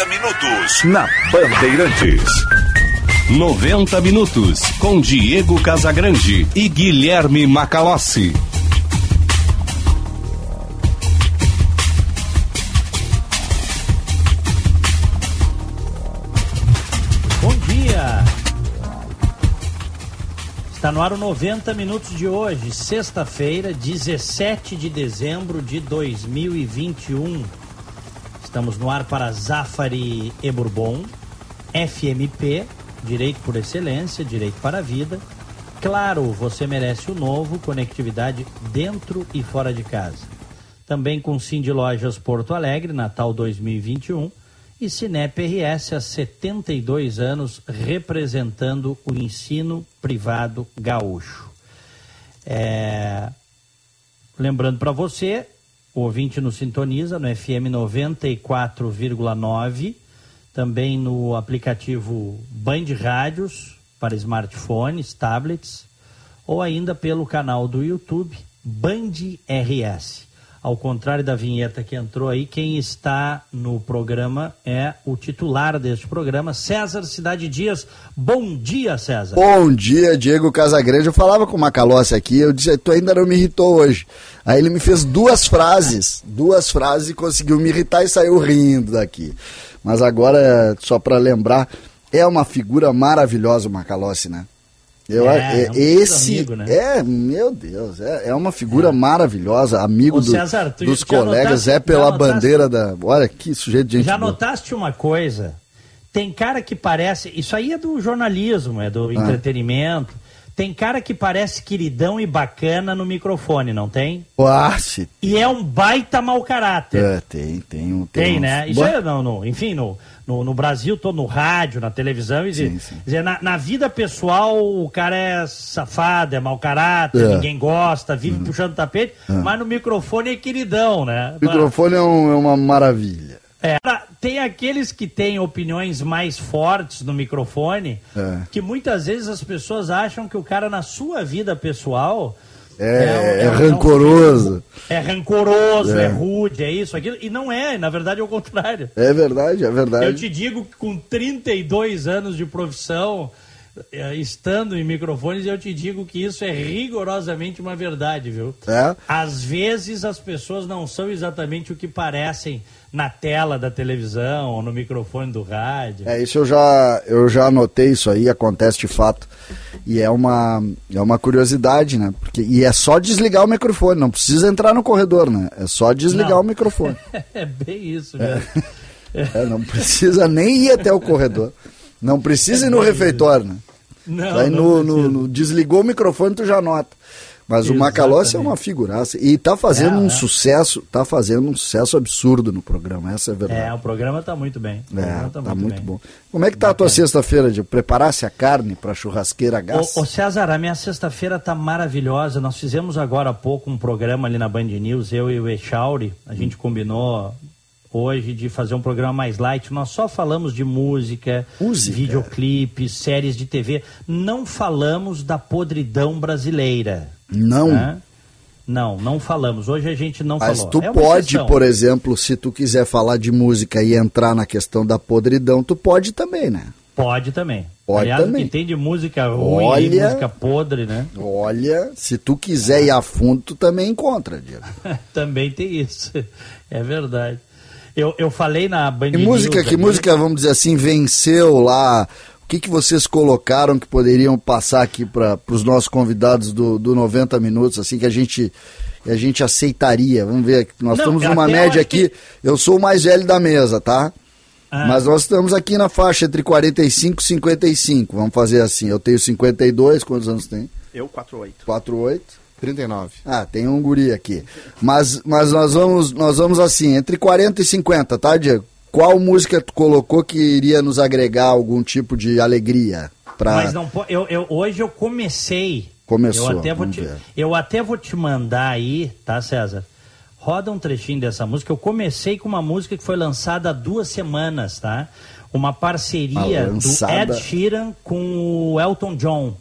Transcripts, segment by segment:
90 minutos na Bandeirantes. 90 minutos com Diego Casagrande e Guilherme Macalossi. Bom dia. Está no ar o 90 minutos de hoje, sexta-feira, 17 de dezembro de 2021. Estamos no ar para Zafari e Bourbon, FMP, Direito por Excelência, Direito para a Vida. Claro, você merece o novo, conectividade dentro e fora de casa. Também com Cindy Lojas Porto Alegre, Natal 2021. E Cinep RS há 72 anos representando o ensino privado gaúcho. É... Lembrando para você, o ouvinte nos sintoniza no FM 94,9, também no aplicativo Band Rádios para smartphones, tablets, ou ainda pelo canal do YouTube Band RS. Ao contrário da vinheta que entrou aí, quem está no programa é o titular deste programa, César Cidade Dias. Bom dia, César. Bom dia, Diego Casagrande. Eu falava com o Macalossi aqui, eu disse, tu ainda não me irritou hoje. Aí ele me fez duas frases, duas frases e conseguiu me irritar e saiu rindo daqui. Mas agora, só para lembrar, é uma figura maravilhosa o Macalossi, né? Eu, é, é, um esse amigo, né? é, meu Deus, é, é uma figura é. maravilhosa, amigo Ô, César, do, dos colegas, notaste, é pela bandeira da. Olha que sujeito de gente. Já boa. notaste uma coisa? Tem cara que parece. Isso aí é do jornalismo, é do ah. entretenimento. Tem cara que parece queridão e bacana no microfone, não tem? Quase. E é um baita mau caráter. É, tem, tem um. Tem, tem né? Isso é, não, não, enfim, no, no, no Brasil todo, no rádio, na televisão, e sim, sim. Dizer, na, na, vida pessoal o cara é safado, é mau caráter, é. ninguém gosta, vive uhum. puxando tapete, é. mas no microfone é queridão, né? O microfone é, um, é uma maravilha. É, tem aqueles que têm opiniões mais fortes no microfone, é. que muitas vezes as pessoas acham que o cara na sua vida pessoal é, é, é, é rancoroso. É rancoroso, é. é. rude, é isso, aquilo. E não é, na verdade é o contrário. É verdade, é verdade. Eu te digo que com 32 anos de profissão, estando em microfones, eu te digo que isso é rigorosamente uma verdade, viu? É. Às vezes as pessoas não são exatamente o que parecem na tela da televisão ou no microfone do rádio. É, isso eu já, eu já anotei isso aí, acontece de fato. E é uma, é uma curiosidade, né? Porque, e é só desligar o microfone, não precisa entrar no corredor, né? É só desligar não. o microfone. é bem isso, né? É. é. não precisa nem ir até o corredor. Não precisa ir no refeitório, né? Não, Aí no, no, no, desligou o microfone, tu já nota. Mas Exatamente. o Macalossi é uma figuraça. E está fazendo é, um é. sucesso, tá fazendo um sucesso absurdo no programa, essa é a verdade. É, o programa está muito bem. O é, tá, tá muito, muito bom. Como é que tá a tua sexta-feira, de preparasse a carne para churrasqueira a gás? Ô, ô, César, a minha sexta-feira tá maravilhosa. Nós fizemos agora há pouco um programa ali na Band News, eu e o Echauri. A gente combinou hoje de fazer um programa mais light. Nós só falamos de música, música. videoclipes, séries de TV. Não falamos da podridão brasileira. Não. Né? Não, não falamos. Hoje a gente não Mas falou. tu é pode, por exemplo, se tu quiser falar de música e entrar na questão da podridão, tu pode também, né? Pode também. Pode Aliás, também. que tem de música ruim olha, música podre, né? Olha, se tu quiser ir a fundo, tu também encontra, Diego. também tem isso. É verdade. Eu, eu falei na Band Que música, que música, vamos dizer assim, venceu lá que, que vocês colocaram que poderiam passar aqui para os nossos convidados do, do 90 Minutos, assim, que a gente, a gente aceitaria? Vamos ver, nós Não, estamos numa média aqui, que... eu sou o mais velho da mesa, tá? Ah. Mas nós estamos aqui na faixa entre 45 e 55, vamos fazer assim, eu tenho 52, quantos anos tem? Eu, 48. 48? 39. Ah, tem um guri aqui. Mas, mas nós vamos nós vamos assim, entre 40 e 50, tá, Diego? qual música tu colocou que iria nos agregar algum tipo de alegria? Pra... Mas não eu, eu Hoje eu comecei. Começou. Eu até, vou te, eu até vou te mandar aí, tá, César? Roda um trechinho dessa música. Eu comecei com uma música que foi lançada há duas semanas, tá? Uma parceria do Ed Sheeran com o Elton John.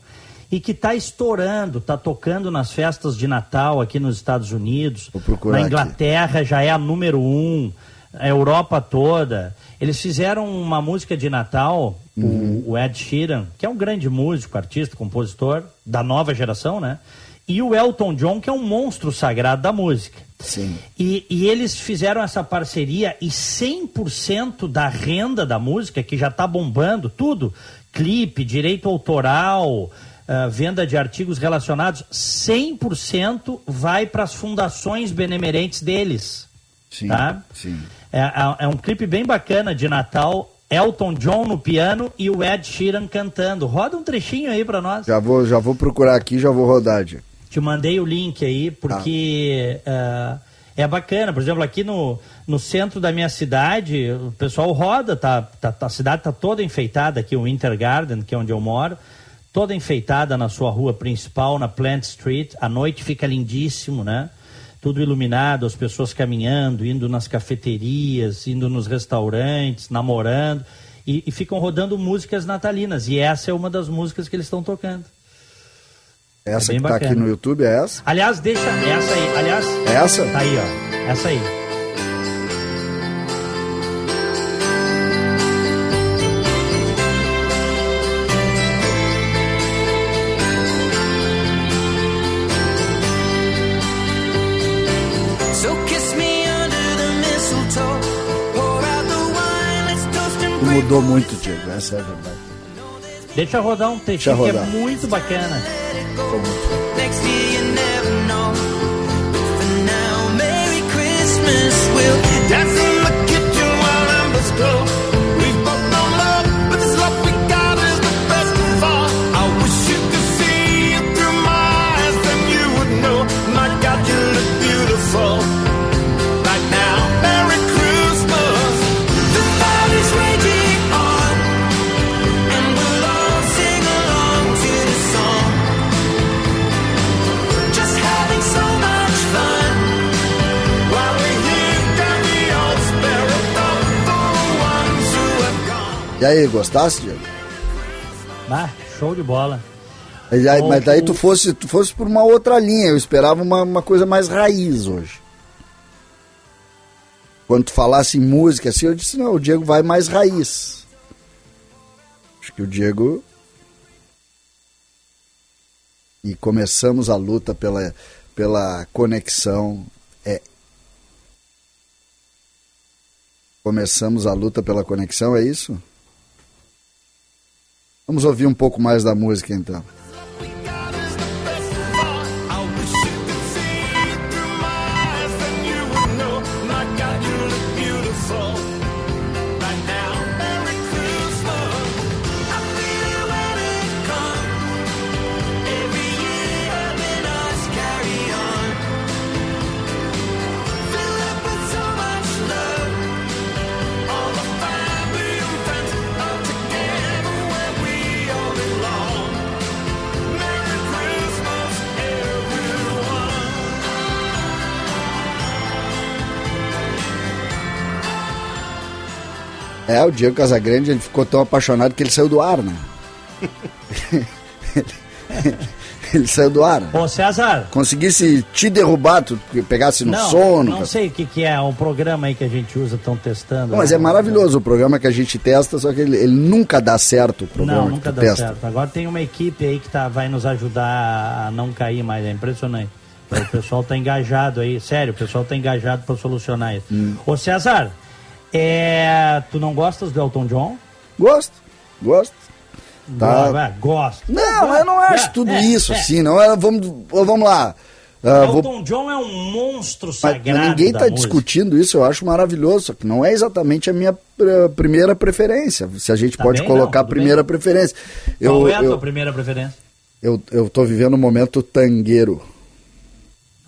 E que está estourando, está tocando nas festas de Natal aqui nos Estados Unidos. Na Inglaterra aqui. já é a número um a Europa toda. Eles fizeram uma música de Natal, Uhum. o, Ed Sheeran, que é um grande músico, artista, compositor da nova geração, né? E o Elton John, que é um monstro sagrado da música. Sim. E, e eles fizeram essa parceria e 100% da renda da música, que já está bombando, tudo, clipe, direito autoral, ah, venda de artigos relacionados, 100% vai para as fundações benemerentes deles. Sim. Tá? Sim. É, é- é um clipe bem bacana de Natal, Elton John no piano e o Ed Sheeran cantando. Roda um trechinho aí para nós. Já vou, já vou procurar aqui, já vou rodar, Diego. Te mandei o link aí, porque ah, é bacana. Por exemplo, aqui no, no centro da minha cidade, o pessoal roda, tá, tá- tá- a cidade está toda enfeitada aqui, o Winter Garden, que é onde eu moro, toda enfeitada na sua rua principal, na Plant Street. À noite fica lindíssimo, né? Tudo iluminado, as pessoas caminhando, indo nas cafeterias, indo nos restaurantes, namorando. E, e ficam rodando músicas natalinas. E essa é uma das músicas que eles estão tocando. Essa É que tá aqui no YouTube é essa? Aliás, deixa essa aí. Aliás, É essa? tá aí, ó. Essa aí. Mudou muito, Diego, essa é a verdade. Deixa rodar um textinho Deixa que é muito bacana. Aí, gostasse, Diego? Ah, show de bola. Mas, aí- mas daí tu fosse, tu fosse por uma outra linha, eu esperava uma, uma coisa mais raiz hoje. Quando tu falasse em música assim, eu disse, não, o Diego vai mais raiz. Acho que o Diego. E começamos a luta pela, pela conexão. É. Começamos a luta pela conexão, é isso? Vamos ouvir um pouco mais da música então. É, o Diego Casagrande ele ficou tão apaixonado que ele saiu do ar, né? ele saiu do ar. Ô, César. Conseguisse te derrubar, tu pegasse no não, sono. não cara. sei o que, que é, um programa aí que a gente usa, estão testando. Não, mas né? é maravilhoso o programa que a gente testa, só que ele, ele nunca dá certo o programa Não, nunca dá testa. certo. Agora tem uma equipe aí que tá, vai nos ajudar a não cair mais, é impressionante. O pessoal tá engajado aí, sério, o pessoal tá engajado para solucionar isso. Hum. Ô César, é, tu não gostas do Elton John? Gosto, gosto. Tá. É, gosto. Não, eu não acho É, tudo é, isso é. assim, não. é, Vamos, vamos lá. Vou- Elton John é um monstro sagrado. mas ninguém está discutindo isso, eu acho maravilhoso, só que não é exatamente a minha eh, primeira preferência. Se a gente Tá pode colocar não, a primeira bem. preferência. Qual Eu, é a eu, tua primeira preferência? eu, eu tô vivendo um momento tangueiro.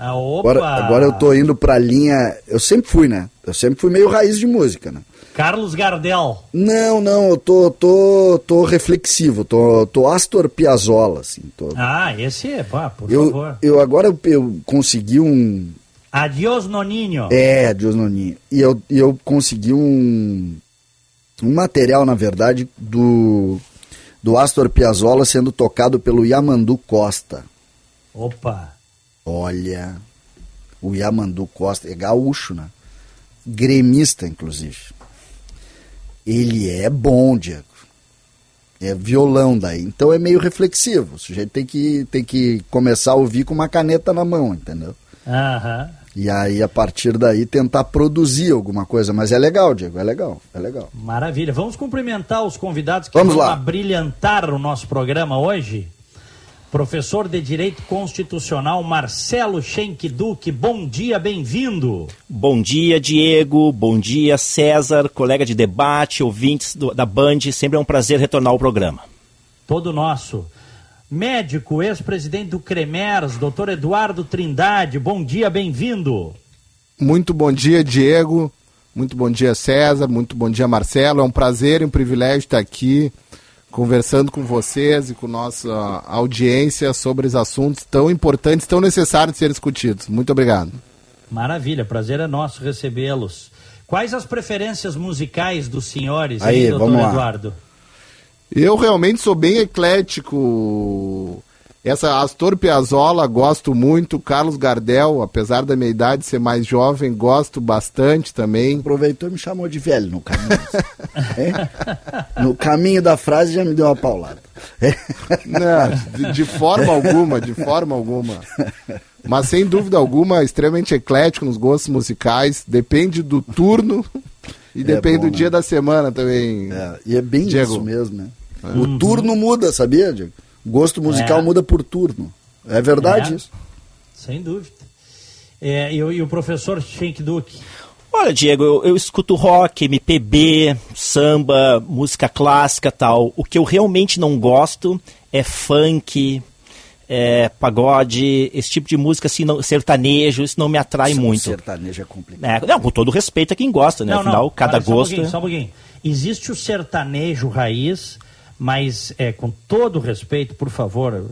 Ah! Agora, agora eu tô indo pra linha. Eu sempre fui, né? Eu sempre fui meio raiz de música, né? Carlos Gardel. Não, não, eu tô, tô, tô reflexivo, tô, tô Astor Piazzolla, assim. Tô, Ah, esse é, pá, por eu, favor. eu agora eu, eu consegui um. Adiós, Noninho. É, Deus Noninho. E eu, e eu consegui um, um material, na verdade, do, do Astor Piazzolla sendo tocado pelo Yamandu Costa. Opa! Olha, o Yamandu Costa é gaúcho, né? Gremista, inclusive. ele é bom, Diego. É violão daí. Então é meio reflexivo. O sujeito tem que, tem que começar a ouvir com uma caneta na mão, entendeu? Aham. E aí, a partir daí, tentar produzir alguma coisa. Mas é legal, Diego, é legal, é legal. Maravilha. Vamos cumprimentar os convidados que Vamos vão lá. abrilhantar o nosso programa hoje. Professor de Direito Constitucional Marcelo Schenck Duque, bom dia, bem-vindo. Bom dia, Diego. Bom dia, César, colega de debate, ouvintes do- da Band. Sempre é um prazer retornar ao programa. Todo nosso. Médico, ex-presidente do CREMERS, doutor Eduardo Trindade, bom dia, bem-vindo. Muito bom dia, Diego. Muito bom dia, César. Muito bom dia, Marcelo. É um prazer e um privilégio estar aqui conversando com vocês e com nossa audiência sobre os assuntos tão importantes, tão necessários de serem discutidos. Muito obrigado. Maravilha, prazer é nosso recebê-los. Quais as preferências musicais dos senhores, Aí, hein, doutor vamos lá. Eduardo? Eu realmente sou bem eclético. Essa Astor Piazzolla gosto muito, Carlos Gardel, apesar da minha idade ser mais jovem, gosto bastante também. Aproveitou e me chamou de velho no caminho. É? No caminho da frase já me deu uma paulada. É? Não, de, de forma alguma, de forma alguma. Mas sem dúvida alguma, extremamente eclético nos gostos musicais. Depende do turno e depende bom, do né? dia da semana também. É, e é bem Diego. isso mesmo, né? O turno muda, sabia, Diego? Gosto musical É. muda por turno. É verdade É. isso. Sem dúvida. É, e, o- e o professor Schenck Duque? Olha, Diego, eu, eu escuto rock, MPB, samba, música clássica tal. O que eu realmente não gosto é funk, é pagode, esse tipo de música assim, não- sertanejo, isso não me atrai O muito. sertanejo é complicado. É, não, com todo respeito a quem gosta, né? Afinal, cada Olha, só um gosto. pouquinho, só um pouquinho. Existe o sertanejo raiz, mas é, com todo respeito, por favor,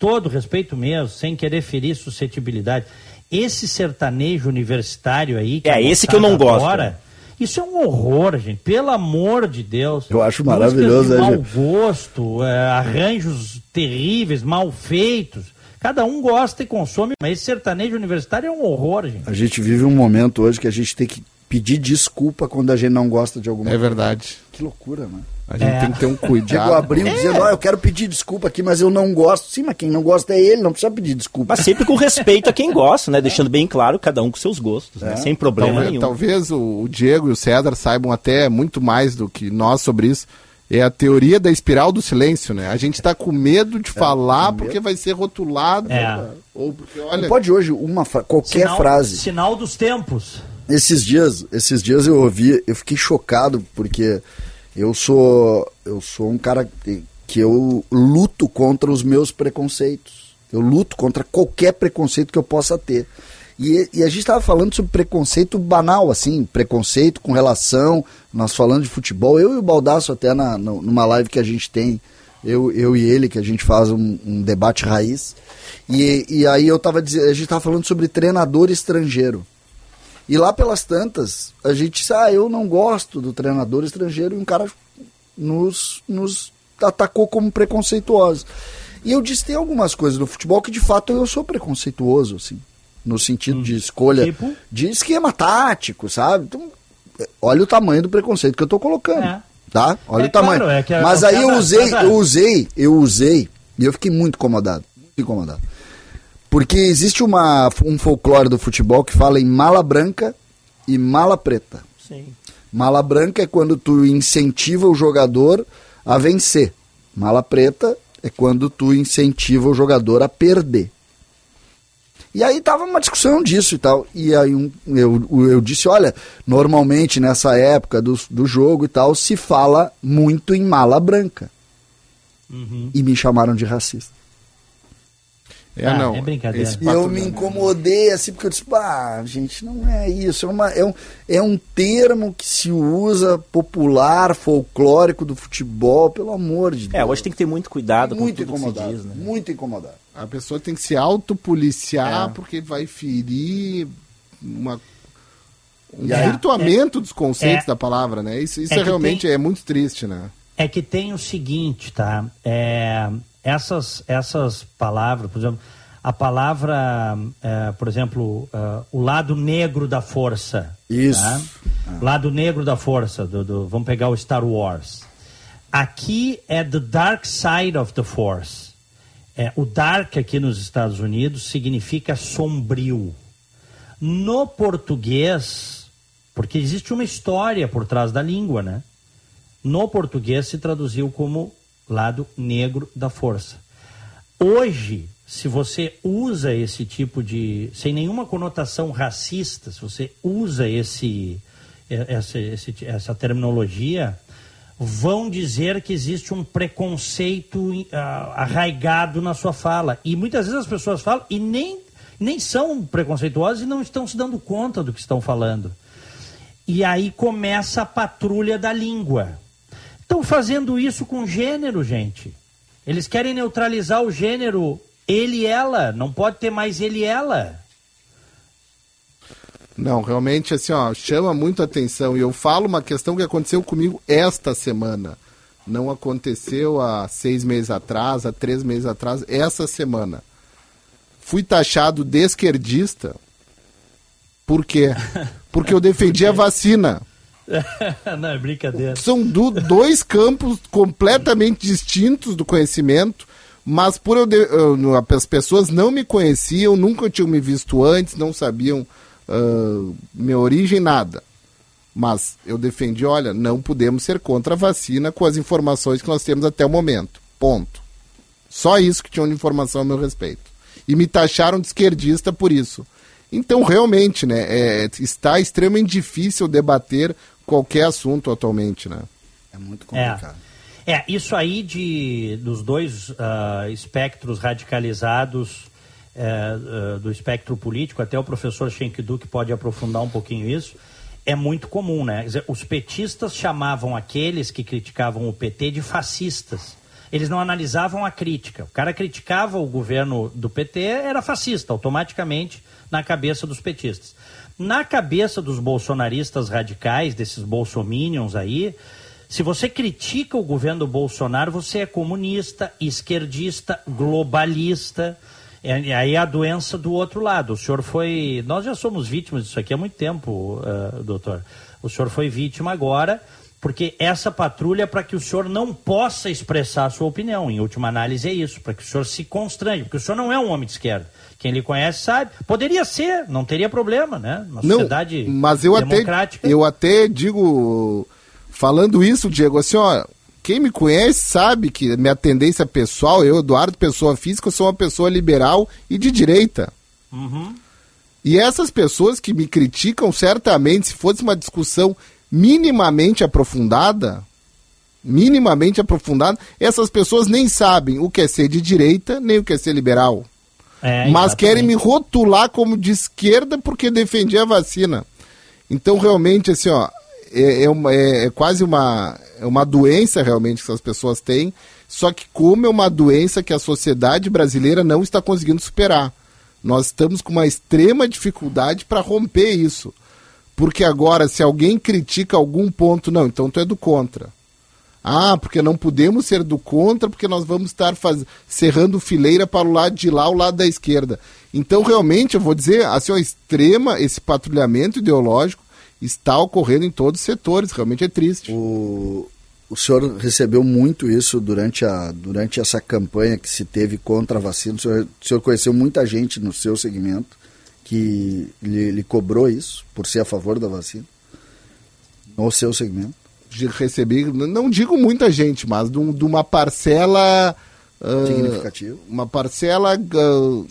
todo respeito mesmo, sem querer ferir suscetibilidade. Esse sertanejo universitário aí. É, a esse que eu não gosto. Isso é um horror, gente. Pelo amor de Deus. Eu acho maravilhoso, de né, mau gente? gosto, é, arranjos terríveis, mal feitos. Cada um gosta e consome, mas esse sertanejo universitário é um horror, gente. A gente vive um momento hoje que a gente tem que pedir desculpa quando a gente não gosta de alguma É coisa. verdade. Que loucura, né? A gente É. tem que ter um Diego cuidado. abriu dizendo, ó, eu quero pedir desculpa aqui, mas eu não gosto. Sim, mas quem não gosta é ele, não precisa pedir desculpa. Mas sempre com respeito a quem gosta, né? Deixando bem claro, cada um com seus gostos, né? Sem problema Talvez, nenhum. talvez o, Diego e o César saibam até muito mais do que nós sobre isso. É a teoria da espiral do silêncio, né? A gente está com medo de falar porque vai ser rotulado. É. Ou porque, Não olha, pode hoje uma fra- qualquer Sinal- frase. Sinal dos tempos. Esses dias, esses dias eu ouvi, eu fiquei chocado porque eu sou eu sou um cara que, eu luto contra os meus preconceitos. Eu luto contra qualquer preconceito que eu possa ter. E, e a gente estava falando sobre preconceito banal, assim, preconceito com relação, nós falando de futebol, eu e o Baldaço até na, numa live que a gente tem, eu, eu e ele, que a gente faz um, um debate raiz. E, e aí eu tava a gente estava falando sobre treinador estrangeiro. E lá pelas tantas, a gente disse, ah, eu não gosto do treinador estrangeiro, e um cara nos, nos atacou como preconceituosos. E eu disse, tem algumas coisas no futebol que de fato eu sou preconceituoso, assim, no sentido de escolha, tipo? de esquema tático, sabe? Então, é, olha o tamanho do preconceito que eu tô colocando. É. Tá? Olha É o tamanho. claro, é a- Mas aí eu usei, cada- eu usei, eu usei, e eu fiquei muito incomodado. Muito incomodado. Porque existe uma, um folclore do futebol que fala em mala branca e mala preta. Sim. Mala branca é quando tu incentiva o jogador a vencer. Mala preta é quando tu incentiva o jogador a perder. E aí tava uma discussão disso e tal. E aí um- eu, eu disse, olha, normalmente nessa época do, do jogo e tal, se fala muito em mala branca. E me chamaram de racista. É, Ah, não. é brincadeira. esse E eu me incomodei, assim, porque eu disse, ah, gente, não é isso. É, uma, é, um, é um termo que se usa popular, folclórico do futebol, pelo amor de Deus. É, hoje tem que ter muito cuidado com muito tudo que se diz, né? Muito incomodado. A pessoa tem que se autopoliciar É. porque vai ferir uma, um aí- virtuamento dos conceitos é- da palavra, né? Isso, isso é é realmente tem- é muito triste, né? É que tem o seguinte, tá? É, essas, essas palavras, por exemplo, a palavra, eh, por exemplo, eh, o lado negro da força. Isso. tá? Lado negro da força, do, do- vamos pegar o Star Wars. Aqui é the dark side of the force. É, o dark aqui nos Estados Unidos significa sombrio. No português, porque existe uma história por trás da língua, né? No português se traduziu como lado negro da força. Hoje, se você usa esse tipo de. sem nenhuma conotação racista, se você usa esse, eh, essa, esse- essa terminologia, vão dizer que existe um preconceito arraigado na sua fala. E muitas vezes as pessoas falam e nem, nem são preconceituosas e não estão se dando conta do que estão falando. E aí começa a patrulha da língua. Estão fazendo isso com gênero, gente. Eles querem neutralizar o gênero ele e ela. Não pode ter mais ele e ela. Não, realmente, assim, ó, chama muito atenção. E eu falo uma questão que aconteceu comigo esta semana. Não aconteceu há seis meses atrás, há três meses atrás, essa semana. Fui taxado de esquerdista. Por quê? Porque eu defendi a vacina. Não, é brincadeira. São du- dois campos completamente distintos do conhecimento, mas por eu, eu- as pessoas não me conheciam, nunca tinham me visto antes, não sabiam ah, minha origem, nada. Mas eu defendi, olha, não podemos ser contra a vacina com as informações que nós temos até o momento. Ponto. Só isso que tinham de informação a meu respeito. E me taxaram de esquerdista por isso. Então, realmente, né, é, está extremamente difícil debater qualquer assunto atualmente, né? É muito É. complicado. É, isso aí de, dos dois ah, espectros radicalizados eh, ah, do espectro político, até o professor Shenkiduk pode aprofundar um pouquinho isso, é muito comum, né? Quer dizer, os petistas chamavam aqueles que criticavam o PT de fascistas. Eles não analisavam a crítica. O cara criticava o governo do PT, era fascista, automaticamente, na cabeça dos petistas. Na cabeça dos bolsonaristas radicais, desses bolsominions aí, se você critica o governo Bolsonaro, você é comunista, esquerdista, globalista. É, e aí a doença do outro lado. O senhor foi. Nós já somos vítimas disso aqui há muito tempo, ah, doutor. O senhor foi vítima agora, porque essa patrulha é para que o senhor não possa expressar a sua opinião. Em última análise, é isso, para que o senhor se constrange, porque o senhor não é um homem de esquerda. Quem lhe conhece sabe. Poderia ser, não teria problema, né? Na Não, sociedade mas eu até, democrática. eu até digo, falando isso, Diego, assim, ó, quem me conhece sabe que minha tendência pessoal, eu, Eduardo, pessoa física, sou uma pessoa liberal e de direita. Uhum. E essas pessoas que me criticam, certamente, se fosse uma discussão minimamente aprofundada, minimamente aprofundada, essas pessoas nem sabem o que é ser de direita, nem o que é ser liberal. É, mas exatamente. querem me rotular como de esquerda porque defendi a vacina. Então, realmente, assim, ó, é, é, uma- é- é quase uma, é uma doença realmente que essas pessoas têm, só que como é uma doença que a sociedade brasileira não está conseguindo superar. Nós estamos com uma extrema dificuldade para romper isso. Porque agora, se alguém critica algum ponto, não, então tu é do contra. Ah, porque não podemos ser do contra, porque nós vamos estar faz... cerrando fileira para o lado de lá, o lado da esquerda. Então, realmente, eu vou dizer, assim, ó, extrema, esse patrulhamento ideológico está ocorrendo em todos os setores, realmente é triste. O, o senhor recebeu muito isso durante, a, durante essa campanha que se teve contra a vacina. O senhor, o senhor conheceu muita gente no seu segmento que lhe, lhe cobrou isso por ser a favor da vacina? No seu segmento? De receber, não digo muita gente, mas de, um- de uma parcela. ah, Significativo. uma parcela ah,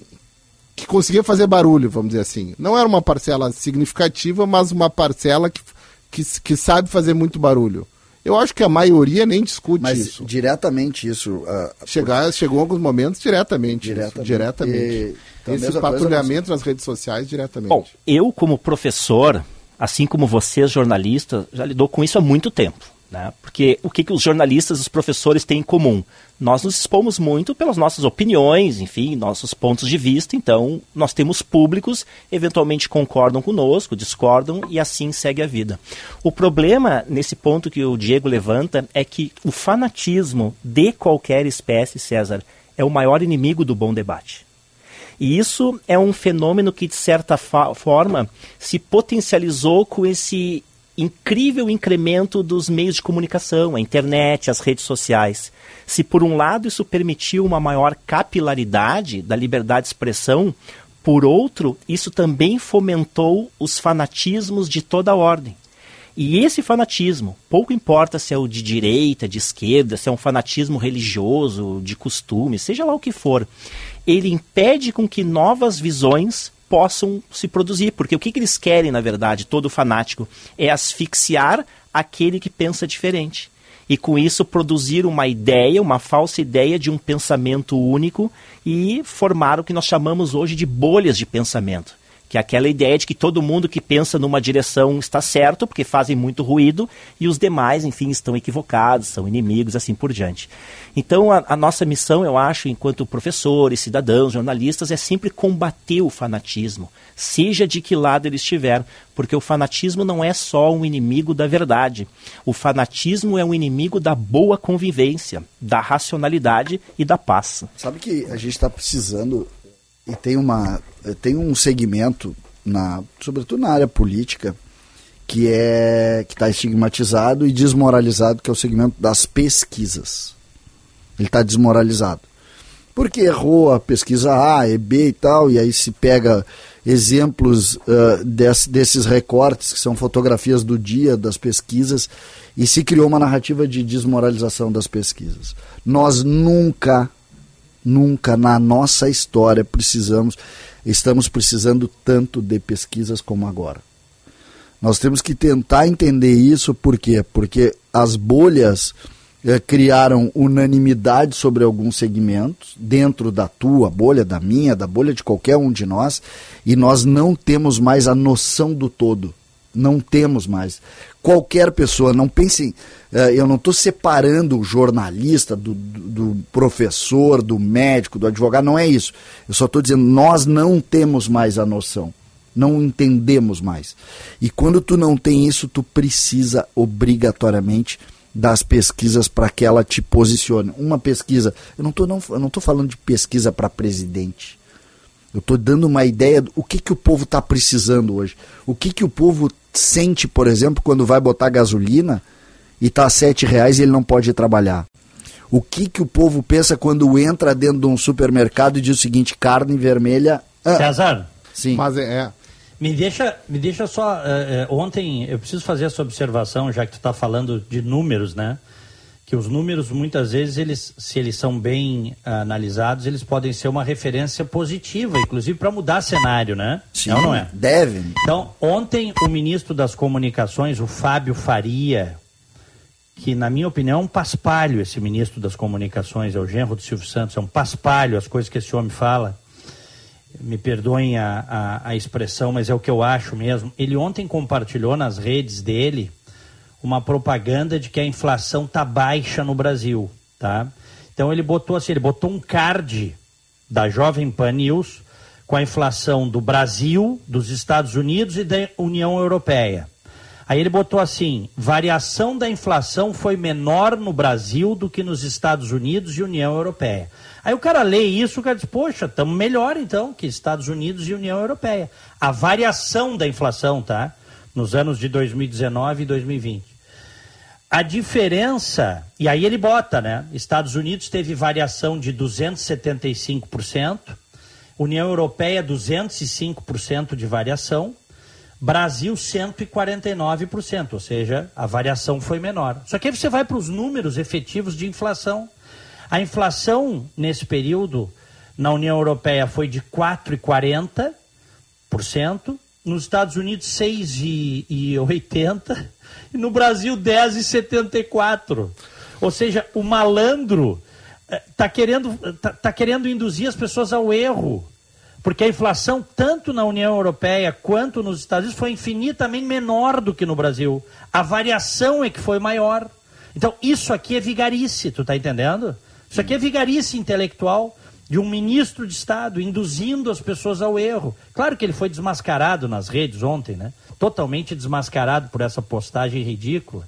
que conseguia fazer barulho, vamos dizer assim. Não era uma parcela significativa, mas uma parcela que, que, que sabe fazer muito barulho. Eu acho que a maioria nem discute Mas isso. diretamente isso. ah, Chegar, chegou em alguns momentos diretamente. isso, Diretamente. diretamente. E- então, Esse coisa patrulhamento nas redes sociais, diretamente. Bom, eu como professor, assim como vocês jornalistas, já lidou com isso há muito tempo. Né? Porque o que, que os jornalistas e os professores têm em comum? Nós nos expomos muito pelas nossas opiniões, enfim, nossos pontos de vista, então nós temos públicos, eventualmente concordam conosco, discordam e assim segue a vida. O problema nesse ponto que o Diego levanta é que o fanatismo de qualquer espécie, César, é o maior inimigo do bom debate. E isso é um fenômeno que, de certa forma, se potencializou com esse incrível incremento dos meios de comunicação, a internet, as redes sociais. Se, por um lado, isso permitiu uma maior capilaridade da liberdade de expressão, por outro, isso também fomentou os fanatismos de toda ordem. E esse fanatismo, pouco importa se é o de direita, de esquerda, se é um fanatismo religioso, de costume, seja lá o que for, ele impede com que novas visões possam se produzir. Porque o que, que eles querem, na verdade, todo fanático, é asfixiar aquele que pensa diferente. E com isso produzir uma ideia, uma falsa ideia de um pensamento único e formar o que nós chamamos hoje de bolhas de pensamento que é aquela ideia de que todo mundo que pensa numa direção está certo, porque fazem muito ruído, e os demais, enfim, estão equivocados, são inimigos, assim por diante. Então, a, a nossa missão, eu acho, enquanto professores, cidadãos, jornalistas, é sempre combater o fanatismo, seja de que lado ele estiver, porque o fanatismo não é só um inimigo da verdade. O fanatismo é um inimigo da boa convivência, da racionalidade e da paz. Sabe que a gente está precisando e tem uma tem um segmento na sobretudo na área política que é que está estigmatizado e desmoralizado que é o segmento das pesquisas. Ele está desmoralizado. Porque errou a pesquisa A e B e tal e aí se pega exemplos uh, desse, desses recortes que são fotografias do dia das pesquisas e se criou uma narrativa de desmoralização das pesquisas. Nós nunca Nunca na nossa história precisamos, estamos precisando tanto de pesquisas como agora. Nós temos que tentar entender isso, por quê? Porque as bolhas eh, criaram unanimidade sobre alguns segmentos, dentro da tua bolha, da minha, da bolha de qualquer um de nós, e nós não temos mais a noção do todo. Não temos mais. Qualquer pessoa, não pensem, eh, eu não estou separando o jornalista do, do, do professor, do médico, do advogado, não é isso. Eu só estou dizendo, nós não temos mais a noção. Não entendemos mais. E quando tu não tem isso, tu precisa obrigatoriamente das pesquisas para que ela te posicione. Uma pesquisa, eu não estou não, não falando de pesquisa para presidente. Eu estou dando uma ideia do o que, que o povo está precisando hoje. O que, que o povo sente, por exemplo, quando vai botar gasolina e está a sete reais e ele não pode ir trabalhar. O que, que o povo pensa quando entra dentro de um supermercado e diz o seguinte, carne vermelha... Ah, César, sim. Mas é, é. me deixa, me deixa só. eh, eh, ontem eu preciso fazer essa observação, já que tu está falando de números, né? Que os números, muitas vezes, eles, se eles são bem ah, analisados, eles podem ser uma referência positiva, inclusive para mudar cenário, né? Sim, É ou não é? Deve. Então, ontem o ministro das Comunicações, o Fábio Faria, que na minha opinião é um paspalho esse ministro das Comunicações, é o genro do Silvio Santos, é um paspalho as coisas que esse homem fala. Me perdoem a, a, a expressão, mas é o que eu acho mesmo. Ele ontem compartilhou nas redes dele uma propaganda de que a inflação tá baixa no Brasil, tá? Então ele botou assim, ele botou um card da Jovem Pan News com a inflação do Brasil, dos Estados Unidos e da União Europeia. Aí ele botou assim: variação da inflação foi menor no Brasil do que nos Estados Unidos e União Europeia. Aí o cara lê isso, o cara diz: poxa, estamos melhor então que Estados Unidos e União Europeia. A variação da inflação, tá? Nos anos de 2019 e 2020. A diferença, e aí ele bota, né? Estados Unidos teve variação de 275%, União Europeia 205% de variação, Brasil 149%, ou seja, a variação foi menor. Só que aí você vai para os números efetivos de inflação. A inflação nesse período na União Europeia foi de 4,40%, nos Estados Unidos 6,80% e no Brasil 10,74%. Ou seja, o malandro está querendo, tá, tá querendo induzir as pessoas ao erro. Porque a inflação, tanto na União Europeia quanto nos Estados Unidos, foi infinitamente menor do que no Brasil. A variação é que foi maior. Então, isso aqui é vigarice, tu tá entendendo? Isso aqui é vigarice intelectual de um ministro de Estado induzindo as pessoas ao erro. Claro que ele foi desmascarado nas redes ontem, né? Totalmente desmascarado por essa postagem ridícula,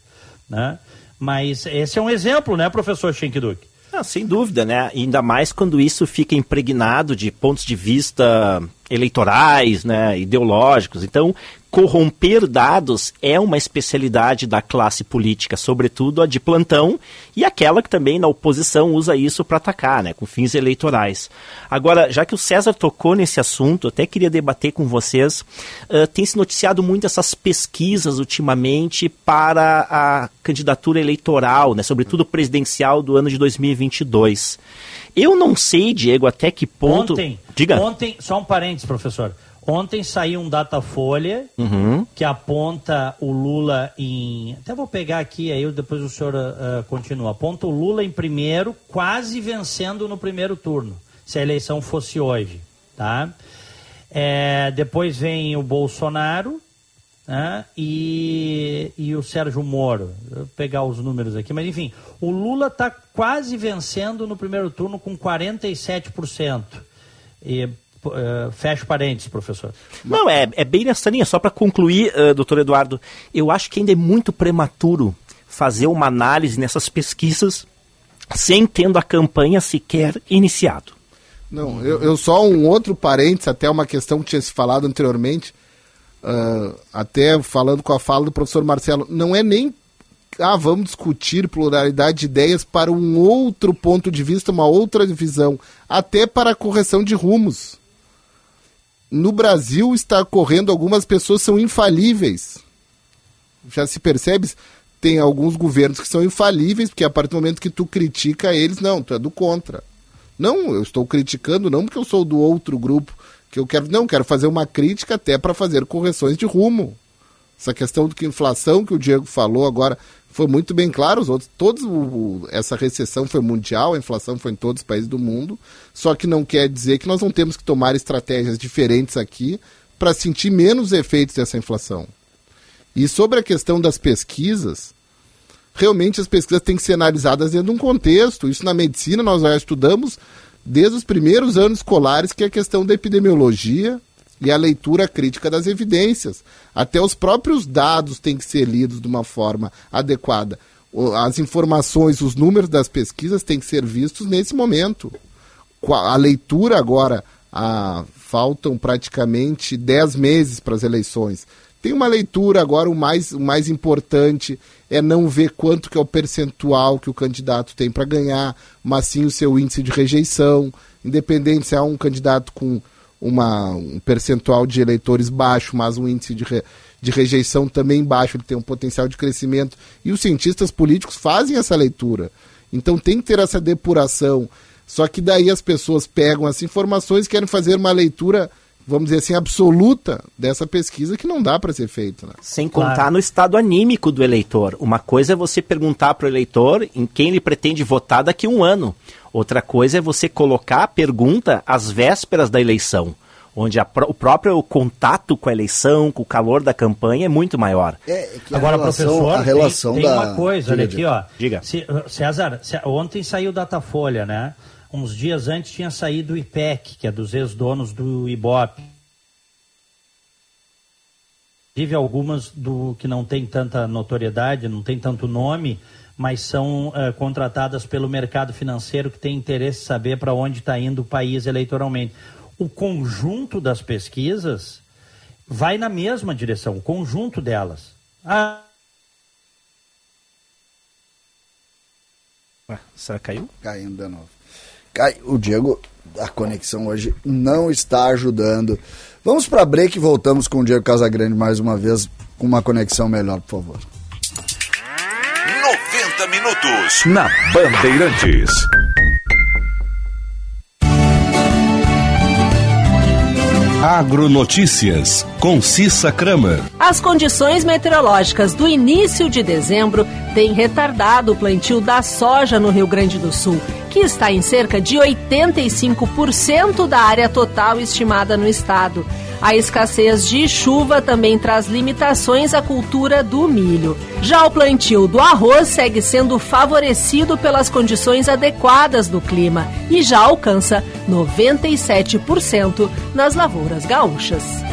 né? Mas esse é um exemplo, né, professor Schenkduk? Ah, sem dúvida, né? Ainda mais quando isso fica impregnado de pontos de vista eleitorais, né, ideológicos. Então, corromper dados é uma especialidade da classe política, sobretudo a de plantão e aquela que também na oposição usa isso para atacar, né, com fins eleitorais. Agora, já que o César tocou nesse assunto, até queria debater com vocês. Uh, tem se noticiado muito essas pesquisas ultimamente para a candidatura eleitoral, né, sobretudo presidencial do ano de 2022. Eu não sei, Diego, até que ponto. Ontem, Diga. ontem, só um parênteses, professor. Ontem saiu um Datafolha Uhum. que aponta o Lula em. Até vou pegar aqui, aí depois o senhor ah, continua. Aponta o Lula em primeiro, quase vencendo no primeiro turno, se a eleição fosse hoje. Tá? É, depois vem o Bolsonaro né, e, e o Sérgio Moro. Vou pegar os números aqui, mas enfim, o Lula está quase vencendo no primeiro turno com 47%. E, eh, fecha parênteses, professor. Não, é, é bem nessa linha. Só para concluir, uh, doutor Eduardo, eu acho que ainda é muito prematuro fazer uma análise nessas pesquisas sem tendo a campanha sequer iniciado. Não, eu, eu só um outro parênteses, até uma questão que tinha se falado anteriormente, ah, até falando com a fala do professor Marcelo, não é nem, ah, vamos discutir pluralidade de ideias para um outro ponto de vista, uma outra visão, até para a correção de rumos. No Brasil está ocorrendo, algumas pessoas são infalíveis. Já se percebe? Tem alguns governos que são infalíveis, porque a partir do momento que tu critica eles, não, tu é do contra. Não, eu estou criticando não porque eu sou do outro grupo, que eu quero, não, quero fazer uma crítica até para fazer correções de rumo. Essa questão do que inflação que o Diego falou agora foi muito bem claro, os outros, todos o- essa recessão foi mundial, a inflação foi em todos os países do mundo, só que não quer dizer que nós não temos que tomar estratégias diferentes aqui para sentir menos efeitos dessa inflação. E sobre a questão das pesquisas, realmente as pesquisas têm que ser analisadas dentro de um contexto. Isso na medicina nós já estudamos desde os primeiros anos escolares, que é a questão da epidemiologia e a leitura crítica das evidências. Até os próprios dados têm que ser lidos de uma forma adequada. As informações, os números das pesquisas têm que ser vistos nesse momento. A leitura agora, ah, faltam praticamente 10 meses para as eleições. Tem uma leitura agora, o mais, o mais importante é não ver quanto que é o percentual que o candidato tem para ganhar, mas sim o seu índice de rejeição, independente se é um candidato com uma, um percentual de eleitores baixo, mas um índice de, re- de rejeição também baixo, ele tem um potencial de crescimento. E os cientistas políticos fazem essa leitura. Então tem que ter essa depuração. Só que daí as pessoas pegam as informações e querem fazer uma leitura, vamos dizer assim, absoluta dessa pesquisa que não dá para ser feita. Né? Sem Claro. contar no estado anímico do eleitor. Uma coisa é você perguntar para o eleitor em quem ele pretende votar daqui a um ano. Outra coisa é você colocar a pergunta às vésperas da eleição, onde a o próprio contato com a eleição, com o calor da campanha é muito maior. É, é que Agora, relação, professor, a relação tem, tem da... uma coisa, olha Diga, aqui, diga. ó. Diga. Se- César, ontem saiu o Datafolha, né? Uns dias antes tinha saído o IPEC, que é dos ex-donos do Ibope. Inclusive algumas do que não tem tanta notoriedade, não tem tanto nome, mas são eh, contratadas pelo mercado financeiro que tem interesse em saber para onde está indo o país eleitoralmente. O conjunto das pesquisas vai na mesma direção, o conjunto delas. Ah, Ué, será que caiu? Caindo de novo. Cai, o Diego, a conexão hoje não está ajudando. Vamos para break e voltamos com o Diego Casagrande mais uma vez com uma conexão melhor, por favor. 90 minutos na Bandeirantes. Agronotícias com Cissa Kramer. As condições meteorológicas do início de dezembro têm retardado o plantio da soja no Rio Grande do Sul, que está em cerca de 85% da área total estimada no estado. A escassez de chuva também traz limitações à cultura do milho. Já o plantio do arroz segue sendo favorecido pelas condições adequadas do clima e já alcança 97% nas lavouras gaúchas.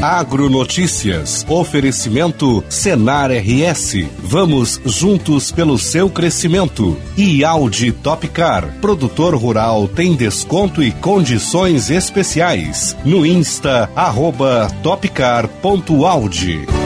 Agronotícias. Oferecimento Senar RS. Vamos juntos pelo seu crescimento. E Audi Topcar. Produtor rural tem desconto e condições especiais. No Insta, arroba topcar.audi.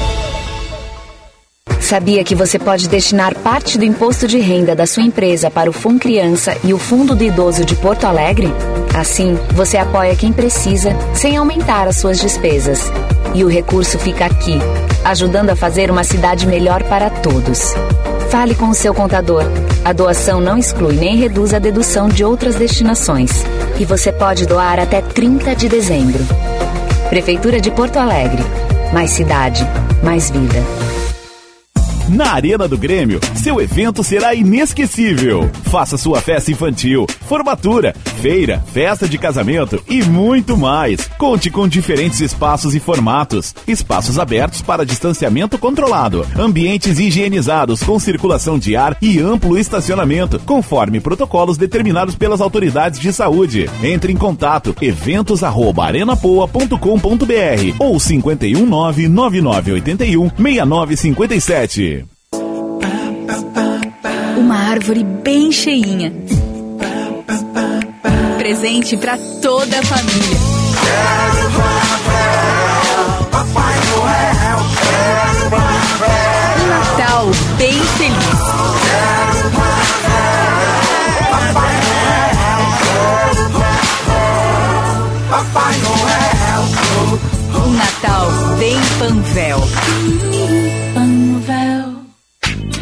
Sabia que você pode destinar parte do imposto de renda da sua empresa para o Fundo Criança e o Fundo do Idoso de Porto Alegre? Assim, você apoia quem precisa sem aumentar as suas despesas. E o recurso fica aqui, ajudando a fazer uma cidade melhor para todos. Fale com o seu contador. A doação não exclui nem reduz a dedução de outras destinações. E você pode doar até 30 de dezembro. Prefeitura de Porto Alegre. Mais cidade, mais vida. Na Arena do Grêmio, seu evento será inesquecível. Faça sua festa infantil, formatura, feira, festa de casamento e muito mais. Conte com diferentes espaços e formatos. Espaços abertos para distanciamento controlado, ambientes higienizados com circulação de ar e amplo estacionamento, conforme protocolos determinados pelas autoridades de saúde. Entre em contato eventos@arenapoa.com.br ou 519 9981 6957. Uma árvore bem cheinha. Presente para toda a família. Um Natal bem feliz. Um Natal bem Panvel.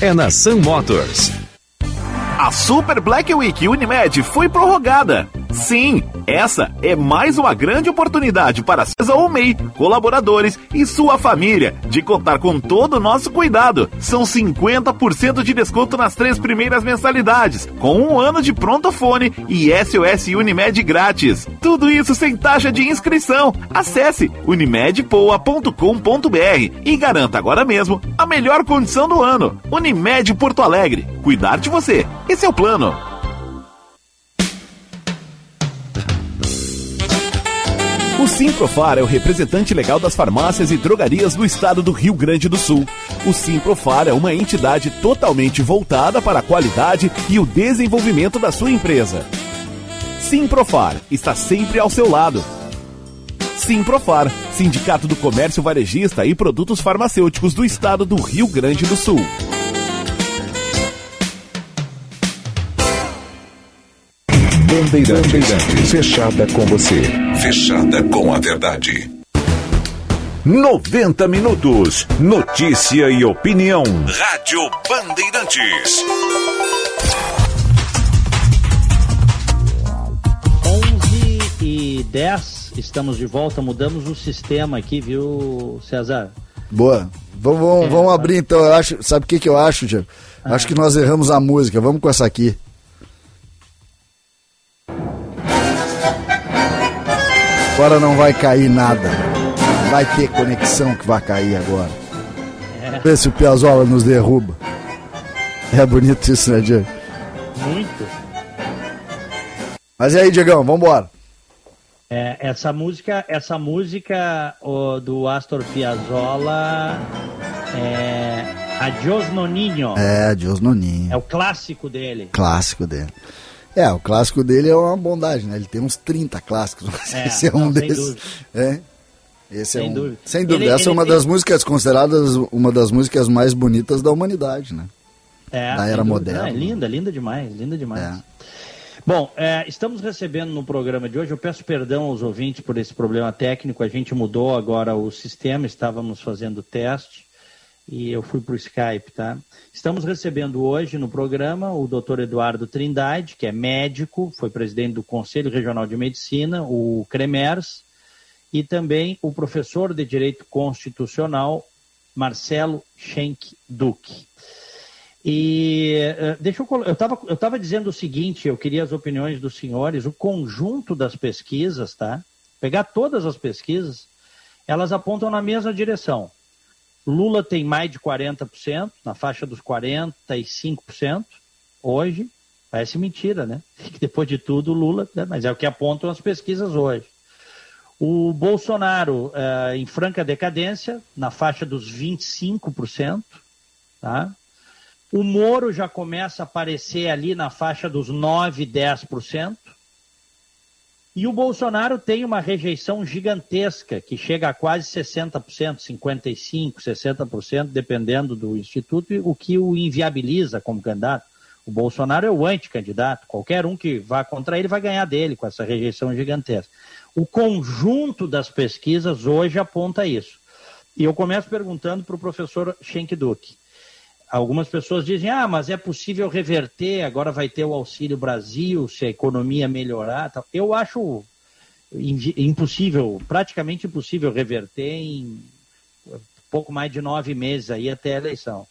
é na Sun Motors. A Super Black Week Unimed foi prorrogada. Sim, essa é mais uma grande oportunidade para Cesa ou MEI, colaboradores e sua família de contar com todo o nosso cuidado. São 50% de desconto nas três primeiras mensalidades, com um ano de prontofone e SOS Unimed grátis. Tudo isso sem taxa de inscrição. Acesse unimedpoa.com.br e garanta agora mesmo a melhor condição do ano. Unimed Porto Alegre. Cuidar de você. Esse é o plano. Simprofar é o representante legal das farmácias e drogarias do estado do Rio Grande do Sul. O Simprofar é uma entidade totalmente voltada para a qualidade e o desenvolvimento da sua empresa. Simprofar está sempre ao seu lado. Simprofar, Sindicato do Comércio Varejista e Produtos Farmacêuticos do Estado do Rio Grande do Sul. Bandeirantes, fechada com você. Fechada com a verdade. 90 minutos. Notícia e opinião. Rádio Bandeirantes. 11 e 10, estamos de volta, mudamos o sistema aqui, viu, César? Boa. Vamos, vamos, É, vamos abrir então. Eu acho, sabe o que, que eu acho, Diego? Ah. Acho que nós erramos a música. Vamos com essa aqui. Agora não vai cair nada. Vai ter conexão que vai cair agora. É. Vê se o Piazzolla nos derruba. É bonito isso, né, Diego? Muito. Mas e aí, Diegão, vambora. É, essa música, essa música do Astor Piazzolla é Adios Noninho. É, Deus Noninho. É o clássico dele. Clássico dele. É, o clássico dele é uma bondade, né? Ele tem uns 30 clássicos, mas É, esse é não, um desses. É. Esse Sem é um, dúvida. Sem dúvida. Ele- Essa é ele uma tem- das músicas consideradas uma das músicas mais bonitas da humanidade, né? É, da era moderna. É, linda, linda demais, linda demais. É. Bom, é, estamos recebendo no programa de hoje, eu peço perdão aos ouvintes por esse problema técnico, a gente mudou agora o sistema, estávamos fazendo teste e eu fui para o Skype, tá? Estamos recebendo hoje no programa o doutor Eduardo Trindade, que é médico, foi presidente do Conselho Regional de Medicina, o CREMERS, e também o professor de Direito Constitucional, Marcelo Schenck Duque. E eh, deixa eu eu estava eu tava dizendo o seguinte, eu queria as opiniões dos senhores, o conjunto das pesquisas, tá? Pegar todas as pesquisas, elas apontam na mesma direção. Lula tem mais de 40%, na faixa dos 45% hoje. Parece mentira, né? Depois de tudo, Lula, né? mas é o que apontam as pesquisas hoje. O Bolsonaro eh, em franca decadência, na faixa dos 25%, tá? O Moro já começa a aparecer ali na faixa dos 9, 10%. E o Bolsonaro tem uma rejeição gigantesca, que chega a quase 60%, 55%, 60%, dependendo do instituto, o que o inviabiliza como candidato. O Bolsonaro é o anticandidato. Qualquer um que vá contra ele vai ganhar dele com essa rejeição gigantesca. O conjunto das pesquisas hoje aponta isso. E eu começo perguntando para o professor Schenck Duque. Algumas pessoas dizem, ah, mas é possível reverter, agora vai ter o Auxílio Brasil, se a economia melhorar. Tal. Eu acho impossível, praticamente impossível reverter em pouco mais de nove meses aí até a eleição.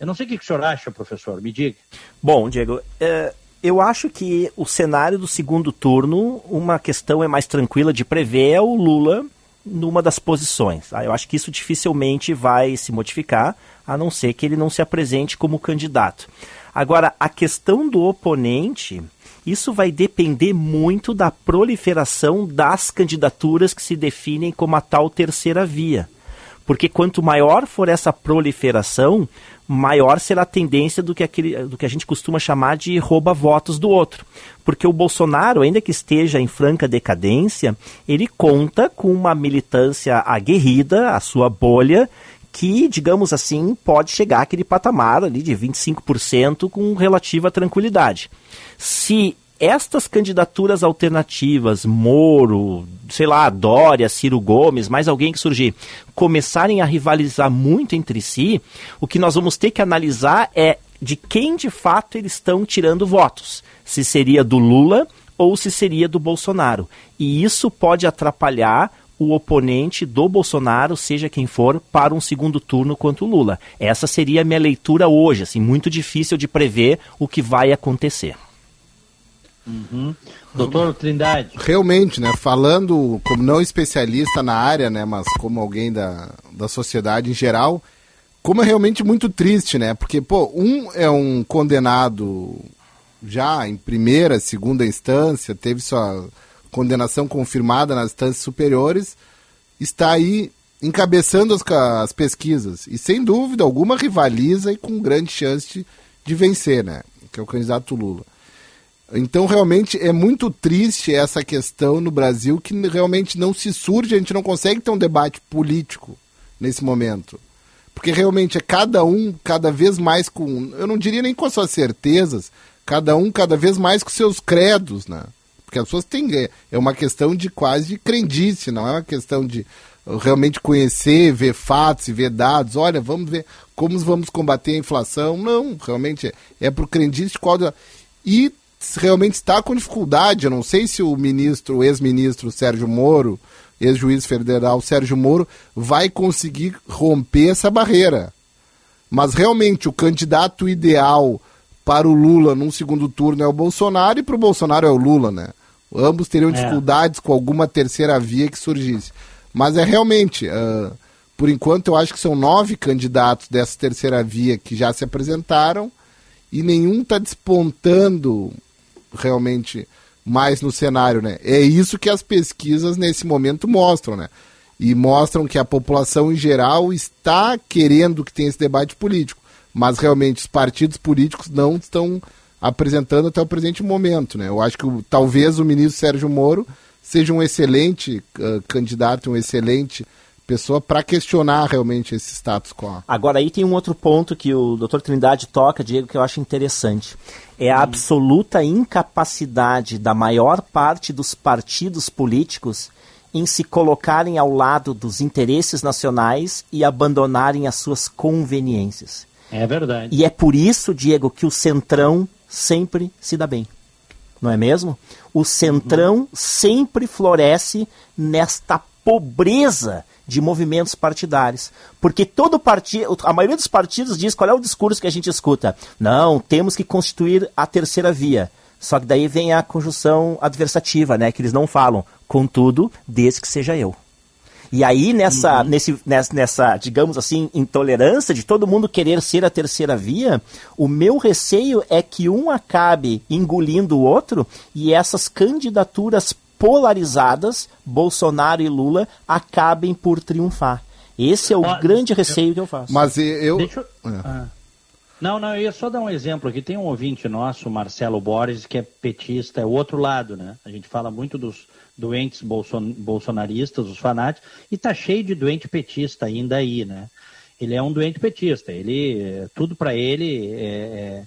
Eu não sei o que que o senhor acha, professor, me diga. Bom, Diego, é, eu acho que o cenário do segundo turno, uma questão é mais tranquila de prever é o Lula numa das posições. Ah, Eu acho que isso dificilmente vai se modificar, a não ser que ele não se apresente como candidato. Agora, a questão do oponente, isso vai depender muito da proliferação das candidaturas que se definem como a tal terceira via. Porque quanto maior for essa proliferação, maior será a tendência do que, aquele, do que a gente costuma chamar de rouba-votos do outro. Porque o Bolsonaro, ainda que esteja em franca decadência, ele conta com uma militância aguerrida, a sua bolha, que, digamos assim, pode chegar àquele patamar ali de 25% com relativa tranquilidade. Se estas candidaturas alternativas, Moro, sei lá, Dória, Ciro Gomes, mais alguém que surgir, começarem a rivalizar muito entre si, o que nós vamos ter que analisar é de quem de fato eles estão tirando votos. Se seria do Lula ou se seria do Bolsonaro. E isso pode atrapalhar o oponente do Bolsonaro, seja quem for, para um segundo turno contra o Lula. Essa seria a minha leitura hoje, assim, muito difícil de prever o que vai acontecer. Doutor Trindade. Realmente, né? Falando como não especialista na área, né? Mas como alguém da, da sociedade em geral, como é realmente muito triste, né? Porque, pô, um é um condenado já em primeira, segunda instância, teve sua condenação confirmada nas instâncias superiores, está aí encabeçando as, as pesquisas. E sem dúvida alguma rivaliza e com grande chance de, de vencer, né? Que é o candidato Lula. Então, realmente, é muito triste essa questão no Brasil que realmente não se surge, a gente não consegue ter um debate político nesse momento. Porque realmente é cada um cada vez mais com, eu não diria nem com as suas certezas, cada um cada vez mais com seus credos, né? Porque as pessoas têm, é- é uma questão de quase de crendice, não é uma questão de uh, realmente conhecer, ver fatos e ver dados. Olha, vamos ver como vamos combater a inflação. Não, realmente é, é por crendice qual. E realmente está com dificuldade. Eu não sei se o ministro, o ex-ministro Sérgio Moro, ex-juiz federal Sérgio Moro, vai conseguir romper essa barreira. Mas realmente o candidato ideal para o Lula num segundo turno é o Bolsonaro e para o Bolsonaro é o Lula, né? Ambos teriam É. dificuldades com alguma terceira via que surgisse. Mas é realmente, ah, por enquanto eu acho que são nove candidatos dessa terceira via que já se apresentaram e nenhum está despontando realmente mais no cenário, né? É isso que as pesquisas nesse momento mostram, né? E mostram que a população em geral está querendo que tenha esse debate político, mas realmente os partidos políticos não estão apresentando até o presente momento. Né? Eu acho que talvez o ministro Sérgio Moro seja um excelente ah, candidato, um excelente pessoa para questionar realmente esse status quo. Agora aí tem um outro ponto que o Dr. Trindade toca, Diego, que eu acho interessante. É a absoluta incapacidade da maior parte dos partidos políticos em se colocarem ao lado dos interesses nacionais e abandonarem as suas conveniências. É verdade. E é por isso, Diego, que o Centrão sempre se dá bem. Não é mesmo? O Centrão sempre floresce nesta pobreza de movimentos partidários. Porque todo partido, a maioria dos partidos diz qual é o discurso que a gente escuta. Não, temos que constituir a terceira via. Só que daí vem a conjunção adversativa, né? Que eles não falam. Contudo, desde que seja eu. E aí, nessa, nesse, nessa, nessa, digamos assim, intolerância de todo mundo querer ser a terceira via, o meu receio é que um acabe engolindo o outro e essas candidaturas polarizadas, Bolsonaro e Lula, acabem por triunfar. Esse é o Ó, grande receio que eu faço. Mas eu. Deixa eu- Ah. Não, não, eu ia só dar um exemplo aqui. Tem um ouvinte nosso, Marcelo Borges, que é petista, é o outro lado, né? A gente fala muito dos doentes bolson bolsonaristas, os fanáticos, e tá cheio de doente petista ainda aí, né? Ele é um doente petista, ele, tudo para ele é, é,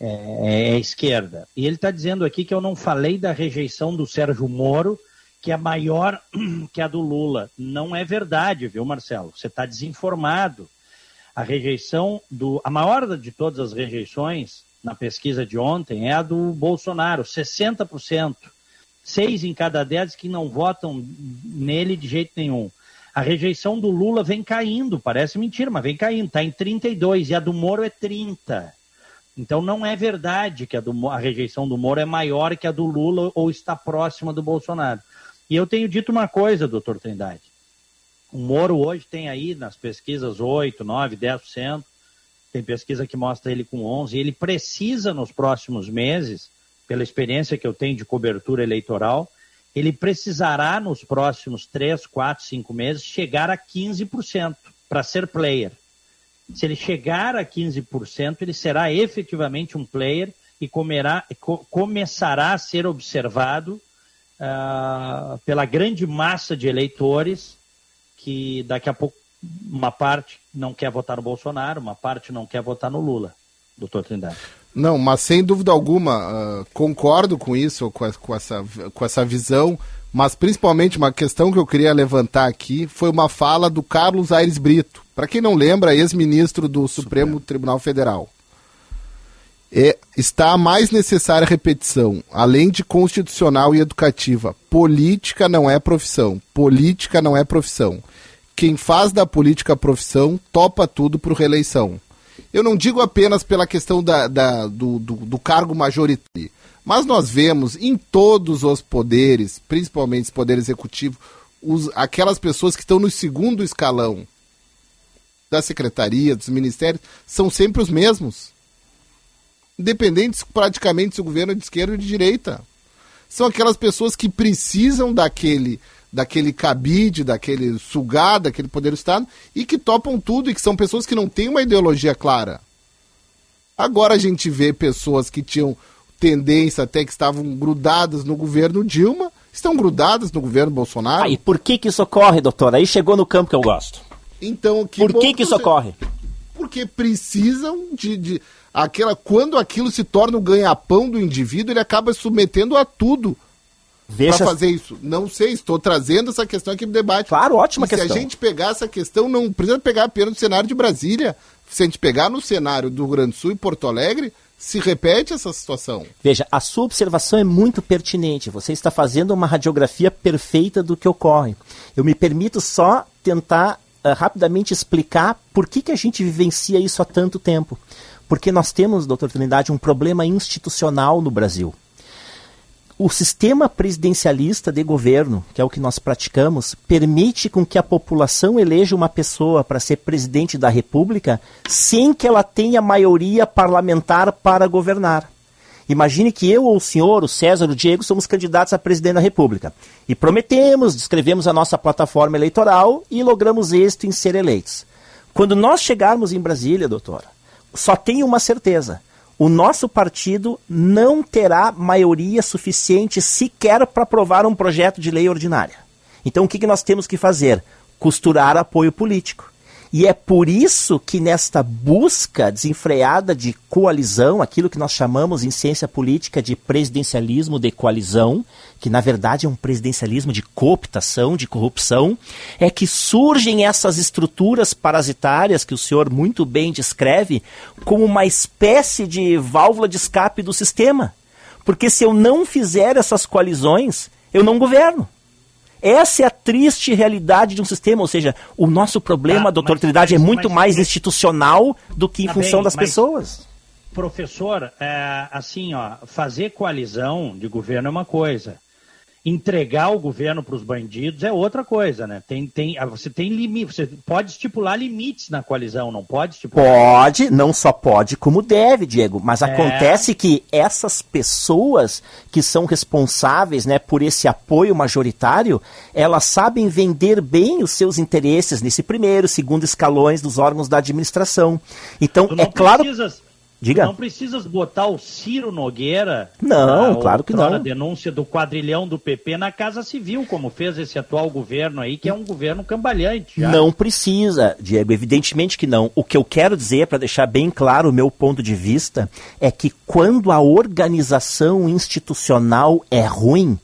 é- é esquerda. E ele está dizendo aqui que eu não falei da rejeição do Sérgio Moro, que é maior que a do Lula. Não é verdade, viu, Marcelo? Você está desinformado a rejeição do. A maior de todas as rejeições na pesquisa de ontem é a do Bolsonaro, 60%. Seis em cada dez que não votam nele de jeito nenhum. A rejeição do Lula vem caindo, parece mentira, mas vem caindo, está em 32 e a do Moro é 30. Então não é verdade que a, do a rejeição do Moro é maior que a do Lula ou está próxima do Bolsonaro. E eu tenho dito uma coisa, doutor Trindade. O Moro hoje tem aí nas pesquisas 8, 9, 10%. Tem pesquisa que mostra ele com 11%. E ele precisa, nos próximos meses, pela experiência que eu tenho de cobertura eleitoral, ele precisará, nos próximos 3, 4, 5 meses, chegar a 15% para ser player. Se ele chegar a 15%, ele será efetivamente um player e comerá- co- começará a ser observado ah, pela grande massa de eleitores que daqui a pouco uma parte não quer votar no Bolsonaro, uma parte não quer votar no Lula, doutor Trindade. Não, mas sem dúvida alguma, ah, concordo com isso, com, a- com essa, com essa visão, mas principalmente uma questão que eu queria levantar aqui foi uma fala do Carlos Aires Brito. Para quem não lembra, ex-ministro do Supremo Tribunal Federal. É, está a mais necessária repetição, além de constitucional e educativa. Política não é profissão. Política não é profissão. Quem faz da política profissão topa tudo por reeleição. Eu não digo apenas pela questão da, da- do, do- do cargo majoritário, mas nós vemos em todos os poderes, principalmente o poder executivo, os- aquelas pessoas que estão no segundo escalão da secretaria, dos ministérios, são sempre os mesmos independentes praticamente se o governo é de esquerda ou de direita. São aquelas pessoas que precisam daquele daquele cabide, daquele sugar, daquele poder do Estado e que topam tudo e que são pessoas que não têm uma ideologia clara. Agora a gente vê pessoas que tinham tendência até que estavam grudadas no governo Dilma, estão grudadas no governo Bolsonaro. Ah, e por que que isso ocorre, doutor? Aí chegou no campo que eu gosto. Então, que Por que que isso você- ocorre? Porque precisam de, de aquela quando aquilo se torna o ganha-pão do indivíduo, ele acaba submetendo a tudo Veja, para fazer isso. Não sei, estou trazendo essa questão aqui pro debate. Claro, ótima e Se questão. a gente pegar essa questão, não precisa pegar apenas no cenário de Brasília. Se a gente pegar no cenário do Rio Grande do Sul e Porto Alegre, se repete essa situação. Veja, a sua observação é muito pertinente. Você está fazendo uma radiografia perfeita do que ocorre. Eu me permito só tentar ah, rapidamente explicar por que, que a gente vivencia isso há tanto tempo. Porque nós temos, doutor Trindade, um problema institucional no Brasil. O sistema presidencialista de governo, que é o que nós praticamos, permite com que a população eleja uma pessoa para ser presidente da República sem que ela tenha maioria parlamentar para governar. Imagine que eu ou o senhor, o César, o Diego, somos candidatos a presidente da República. E prometemos, descrevemos a nossa plataforma eleitoral e logramos êxito em ser eleitos. Quando nós chegarmos em Brasília, doutor, só tenho uma certeza. o nosso partido não terá maioria suficiente sequer para aprovar um projeto de lei ordinária. Então o que, que nós temos que fazer? Costurar apoio político. E é por isso que nesta busca desenfreada de coalizão, aquilo que nós chamamos em ciência política de presidencialismo de coalizão, que na verdade é um presidencialismo de cooptação, de corrupção, é que surgem essas estruturas parasitárias que o senhor muito bem descreve como uma espécie de válvula de escape do sistema. Porque se eu não fizer essas coalizões, eu não governo. Essa é a triste realidade de um sistema, ou seja, o nosso problema, Tá, doutor mas- Trindade, é mas- muito mas- mais institucional do que em Tá função bem, das mas- pessoas. Professor, é, assim, ó, fazer coalizão de governo é uma coisa. Entregar o governo para os bandidos é outra coisa, né? Tem, tem, ah, você tem limite, você pode estipular limites na coalizão, não pode estipular? Pode, não só pode, como deve, Diego. Mas É. acontece que essas pessoas que são responsáveis né, por esse apoio majoritário, elas sabem vender bem os seus interesses nesse primeiro, segundo escalões dos órgãos da administração. Então, é claro. precisas- Diga. Não precisas botar o Ciro Nogueira, Não, a claro que não. denúncia do quadrilhão do PP na Casa Civil, como fez esse atual governo aí, que é um governo cambalhante. já. Não precisa, Diego, evidentemente que não. O que eu quero dizer, para deixar bem claro o meu ponto de vista, é que quando a organização institucional é ruim,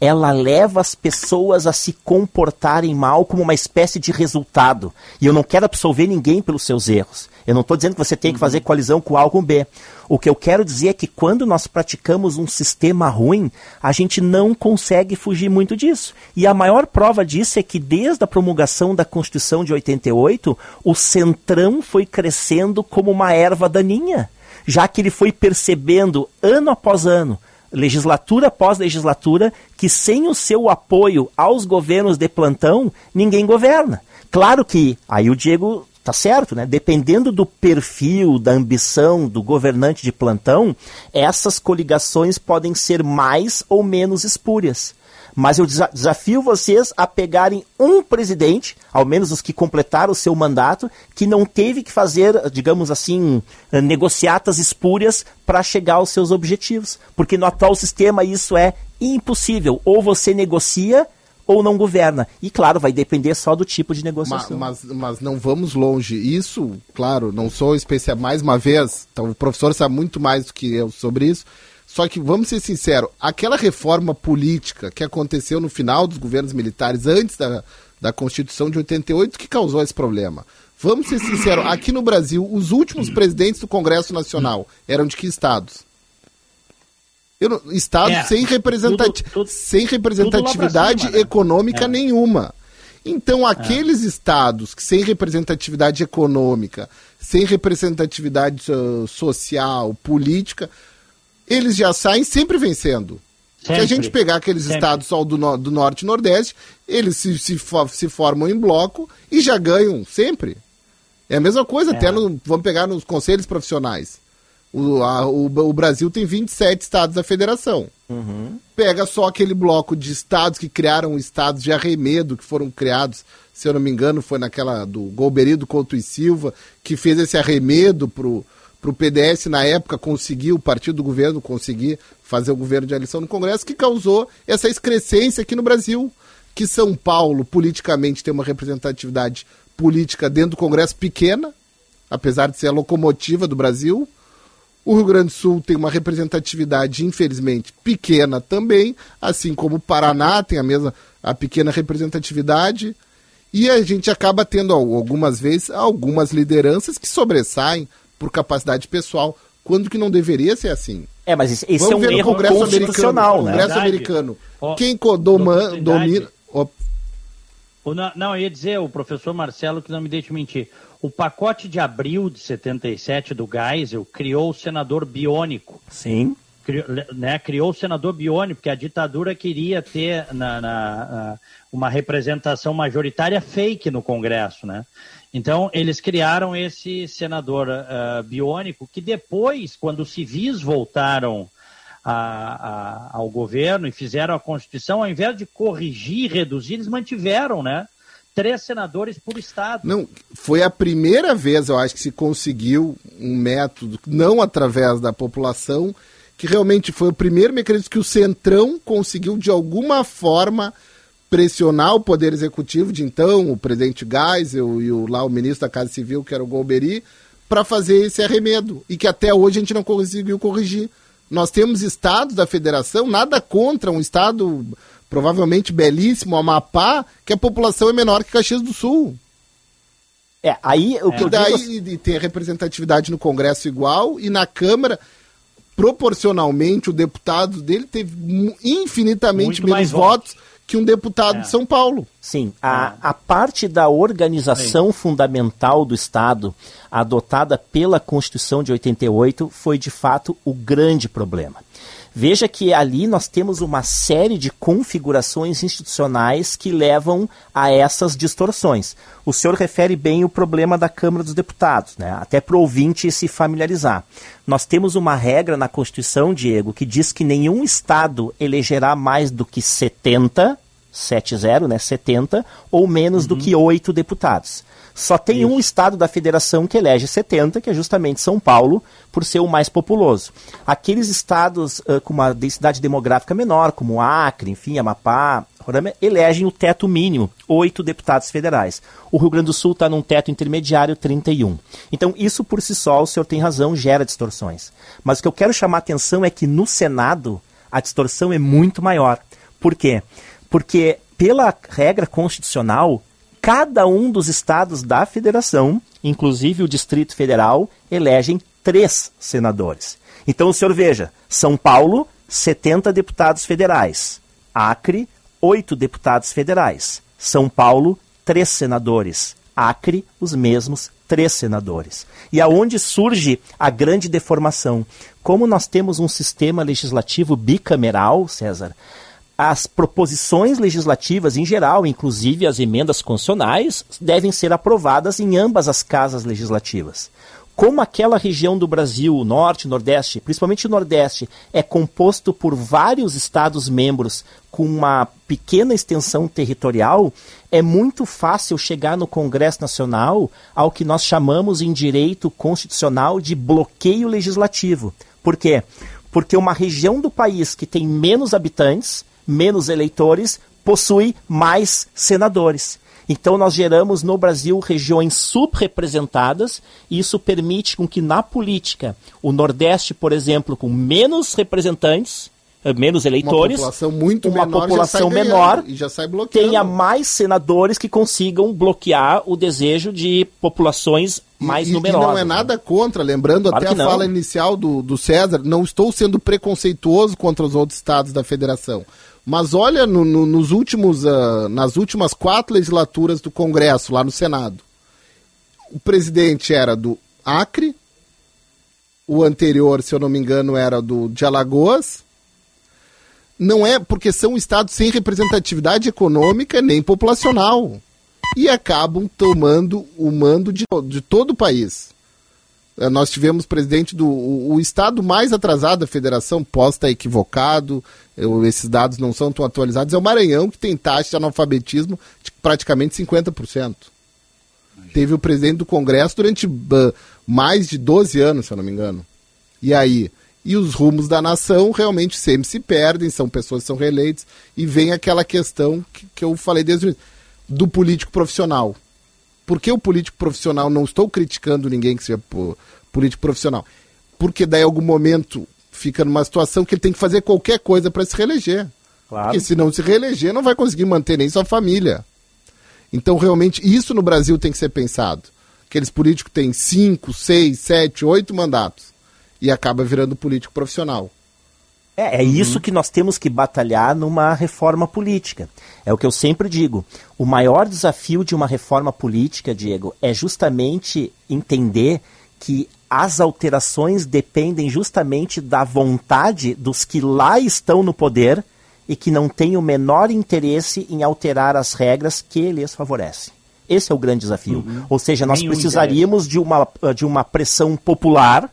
ela leva as pessoas a se comportarem mal como uma espécie de resultado. E eu não quero absolver ninguém pelos seus erros. Eu não estou dizendo que você tem que fazer coalizão com A ou com B. O que eu quero dizer é que quando nós praticamos um sistema ruim, a gente não consegue fugir muito disso. E a maior prova disso é que desde a promulgação da Constituição de 88, o centrão foi crescendo como uma erva daninha, já que ele foi percebendo ano após ano legislatura após legislatura, que sem o seu apoio aos governos de plantão, ninguém governa. Claro que aí o Diego tá certo, né? Dependendo do perfil, da ambição do governante de plantão, essas coligações podem ser mais ou menos espúrias. Mas eu desa- desafio vocês a pegarem um presidente, ao menos os que completaram o seu mandato, que não teve que fazer, digamos assim, negociatas espúrias para chegar aos seus objetivos. Porque no atual sistema isso é impossível. Ou você negocia ou não governa. E claro, vai depender só do tipo de negociação. Mas, mas não vamos longe. Isso, claro, não sou especial. Mais uma vez, então, o professor sabe muito mais do que eu sobre isso. Só que, vamos ser sinceros, aquela reforma política que aconteceu no final dos governos militares, antes da, da Constituição de 88, que causou esse problema. Vamos ser sinceros, aqui no Brasil, os últimos presidentes do Congresso Nacional eram de que estados? Não- estados É, sem, representati tudo- tudo- sem representatividade cima, né? econômica É. nenhuma. Então, aqueles estados que sem representatividade econômica, sem representatividade uh, social, política, eles já saem sempre vencendo. Se a Sempre. gente pegar aqueles Sempre. estados só do, no- do norte e nordeste, eles se, se, fo- se formam em bloco e já ganham sempre. É a mesma coisa, É. até no, vamos pegar nos conselhos profissionais. O, a- o, o Brasil tem 27 estados da federação. Pega só aquele bloco de estados que criaram estados de arremedo, que foram criados, se eu não me engano, foi naquela do Golbery do Couto e Silva, que fez esse arremedo pro, pro PDS na época conseguir, o partido do governo conseguir fazer o governo de eleição no Congresso, que causou essa excrescência aqui no Brasil. Que São Paulo, politicamente, tem uma representatividade política dentro do Congresso pequena, apesar de ser a locomotiva do Brasil. O Rio Grande do Sul tem uma representatividade, infelizmente, pequena também, assim como o Paraná tem a mesma a pequena representatividade. E a gente acaba tendo al- algumas vezes algumas lideranças que sobressaem por capacidade pessoal, quando que não deveria ser assim. É, mas esse, esse Vamos é um erro Congresso constitucional, americano, né? Congresso Verdade. americano. Ó, Quem codoma, oportunidade. domina. ó, O Não, não, eu ia dizer, o professor Marcelo, que não me deixe mentir. O pacote de abril de 77 do Geisel criou o senador biônico. Sim. Criou, né, criou o senador biônico, porque a ditadura queria ter na, na- uma representação majoritária fake no Congresso, né? Então, eles criaram esse senador ah, biônico, que depois, quando os civis voltaram a- a- ao governo e fizeram a Constituição, ao invés de corrigir, reduzir, eles mantiveram, né? Três senadores por estado. Não, foi a primeira vez, eu acho, que se conseguiu um método, não através da população, que realmente foi o primeiro mecanismo que o Centrão conseguiu, de alguma forma, pressionar o Poder Executivo de então, o presidente Geisel e o, lá o ministro da Casa Civil, que era o Golbery, para fazer esse arremedo. E que até hoje a gente não conseguiu corrigir. Nós temos estados da federação, nada contra um estado provavelmente belíssimo, Amapá, que a população é menor que Caxias do Sul. É, aí o que E eu daí digo... e tem a representatividade no Congresso igual e na Câmara, proporcionalmente, o deputado dele teve infinitamente Muito menos mais votos que um deputado É. de São Paulo. Sim, a, a parte da organização fundamental do Estado, adotada pela Constituição de 88, foi de fato o grande problema. Veja que ali nós temos uma série de configurações institucionais que levam a essas distorções. O senhor refere bem o problema da Câmara dos Deputados, né? até para o ouvinte se familiarizar. Nós temos uma regra na Constituição, Diego, que diz que nenhum Estado elegerá mais do que 70 70, né, 70, ou menos do que 8 deputados. Só tem um estado da federação que elege 70, que é justamente São Paulo, por ser o mais populoso. Aqueles estados ah, com uma densidade demográfica menor, como Acre, enfim, Amapá, Roraima, elegem o teto mínimo, 8 deputados federais. O Rio Grande do Sul está num teto intermediário, 31. Então, isso por si só, o senhor tem razão, gera distorções. Mas o que eu quero chamar a atenção é que no Senado, a distorção é muito maior. Por quê? Porque, pela regra constitucional, cada um dos estados da federação, inclusive o Distrito Federal, elegem três senadores. Então o senhor veja: São Paulo, 70 deputados federais. Acre, 8 deputados federais. São Paulo, três senadores. Acre, os mesmos três senadores. E aonde surge a grande deformação? Como nós temos um sistema legislativo bicameral, César, as proposições legislativas em geral, inclusive as emendas constitucionais, devem ser aprovadas em ambas as casas legislativas. Como aquela região do Brasil, o norte, nordeste, principalmente o nordeste, é composto por vários estados membros com uma pequena extensão territorial, é muito fácil chegar no Congresso Nacional ao que nós chamamos em direito constitucional de bloqueio legislativo. Por quê? Porque uma região do país que tem menos habitantes, menos eleitores, possui mais senadores. Então nós geramos no Brasil regiões subrepresentadas e isso permite com que na política o Nordeste, por exemplo, com menos representantes, eh, menos eleitores, uma população muito uma menor, população menor ganhando, e tenha mais senadores que consigam bloquear o desejo de populações mais e, numerosas. E não é né? nada contra, lembrando Claro até a não. fala inicial do, do César, não estou sendo preconceituoso contra os outros estados da federação. Mas olha no- no- nos últimos, ah, nas últimas quatro legislaturas do Congresso, lá no Senado. O presidente era do Acre, o anterior, se eu não me engano, era do de Alagoas. Não é porque são estados sem representatividade econômica nem populacional. E acabam tomando o mando de, de todo o país. Eh, Nós tivemos presidente do o, o estado mais atrasado da federação, posso estar equivocado, eu- esses dados não são tão atualizados, é o Maranhão, que tem taxa de analfabetismo de praticamente 50%. Teve o presidente do Congresso durante bah, mais de 12 anos, se eu não me engano. E aí? E os rumos da nação realmente sempre se perdem, são pessoas que são reeleitas, e vem aquela questão que, que eu falei desde o do político profissional. Por que o político profissional, não estou criticando ninguém que seja político profissional, porque daí algum momento fica numa situação que ele tem que fazer qualquer coisa para se reeleger. Claro. Porque se não se reeleger, não vai conseguir manter nem sua família. Então, realmente, isso no Brasil tem que ser pensado. Aqueles políticos têm cinco, seis, sete, oito mandatos e acaba virando político profissional. É, é isso que nós temos que batalhar numa reforma política. É o que eu sempre digo. O maior desafio de uma reforma política, Diego, é justamente entender que as alterações dependem justamente da vontade dos que lá estão no poder e que não têm o menor interesse em alterar as regras que lhes favorecem. Esse é o grande desafio. Ou seja, nós Nenhum precisaríamos de uma, de uma pressão popular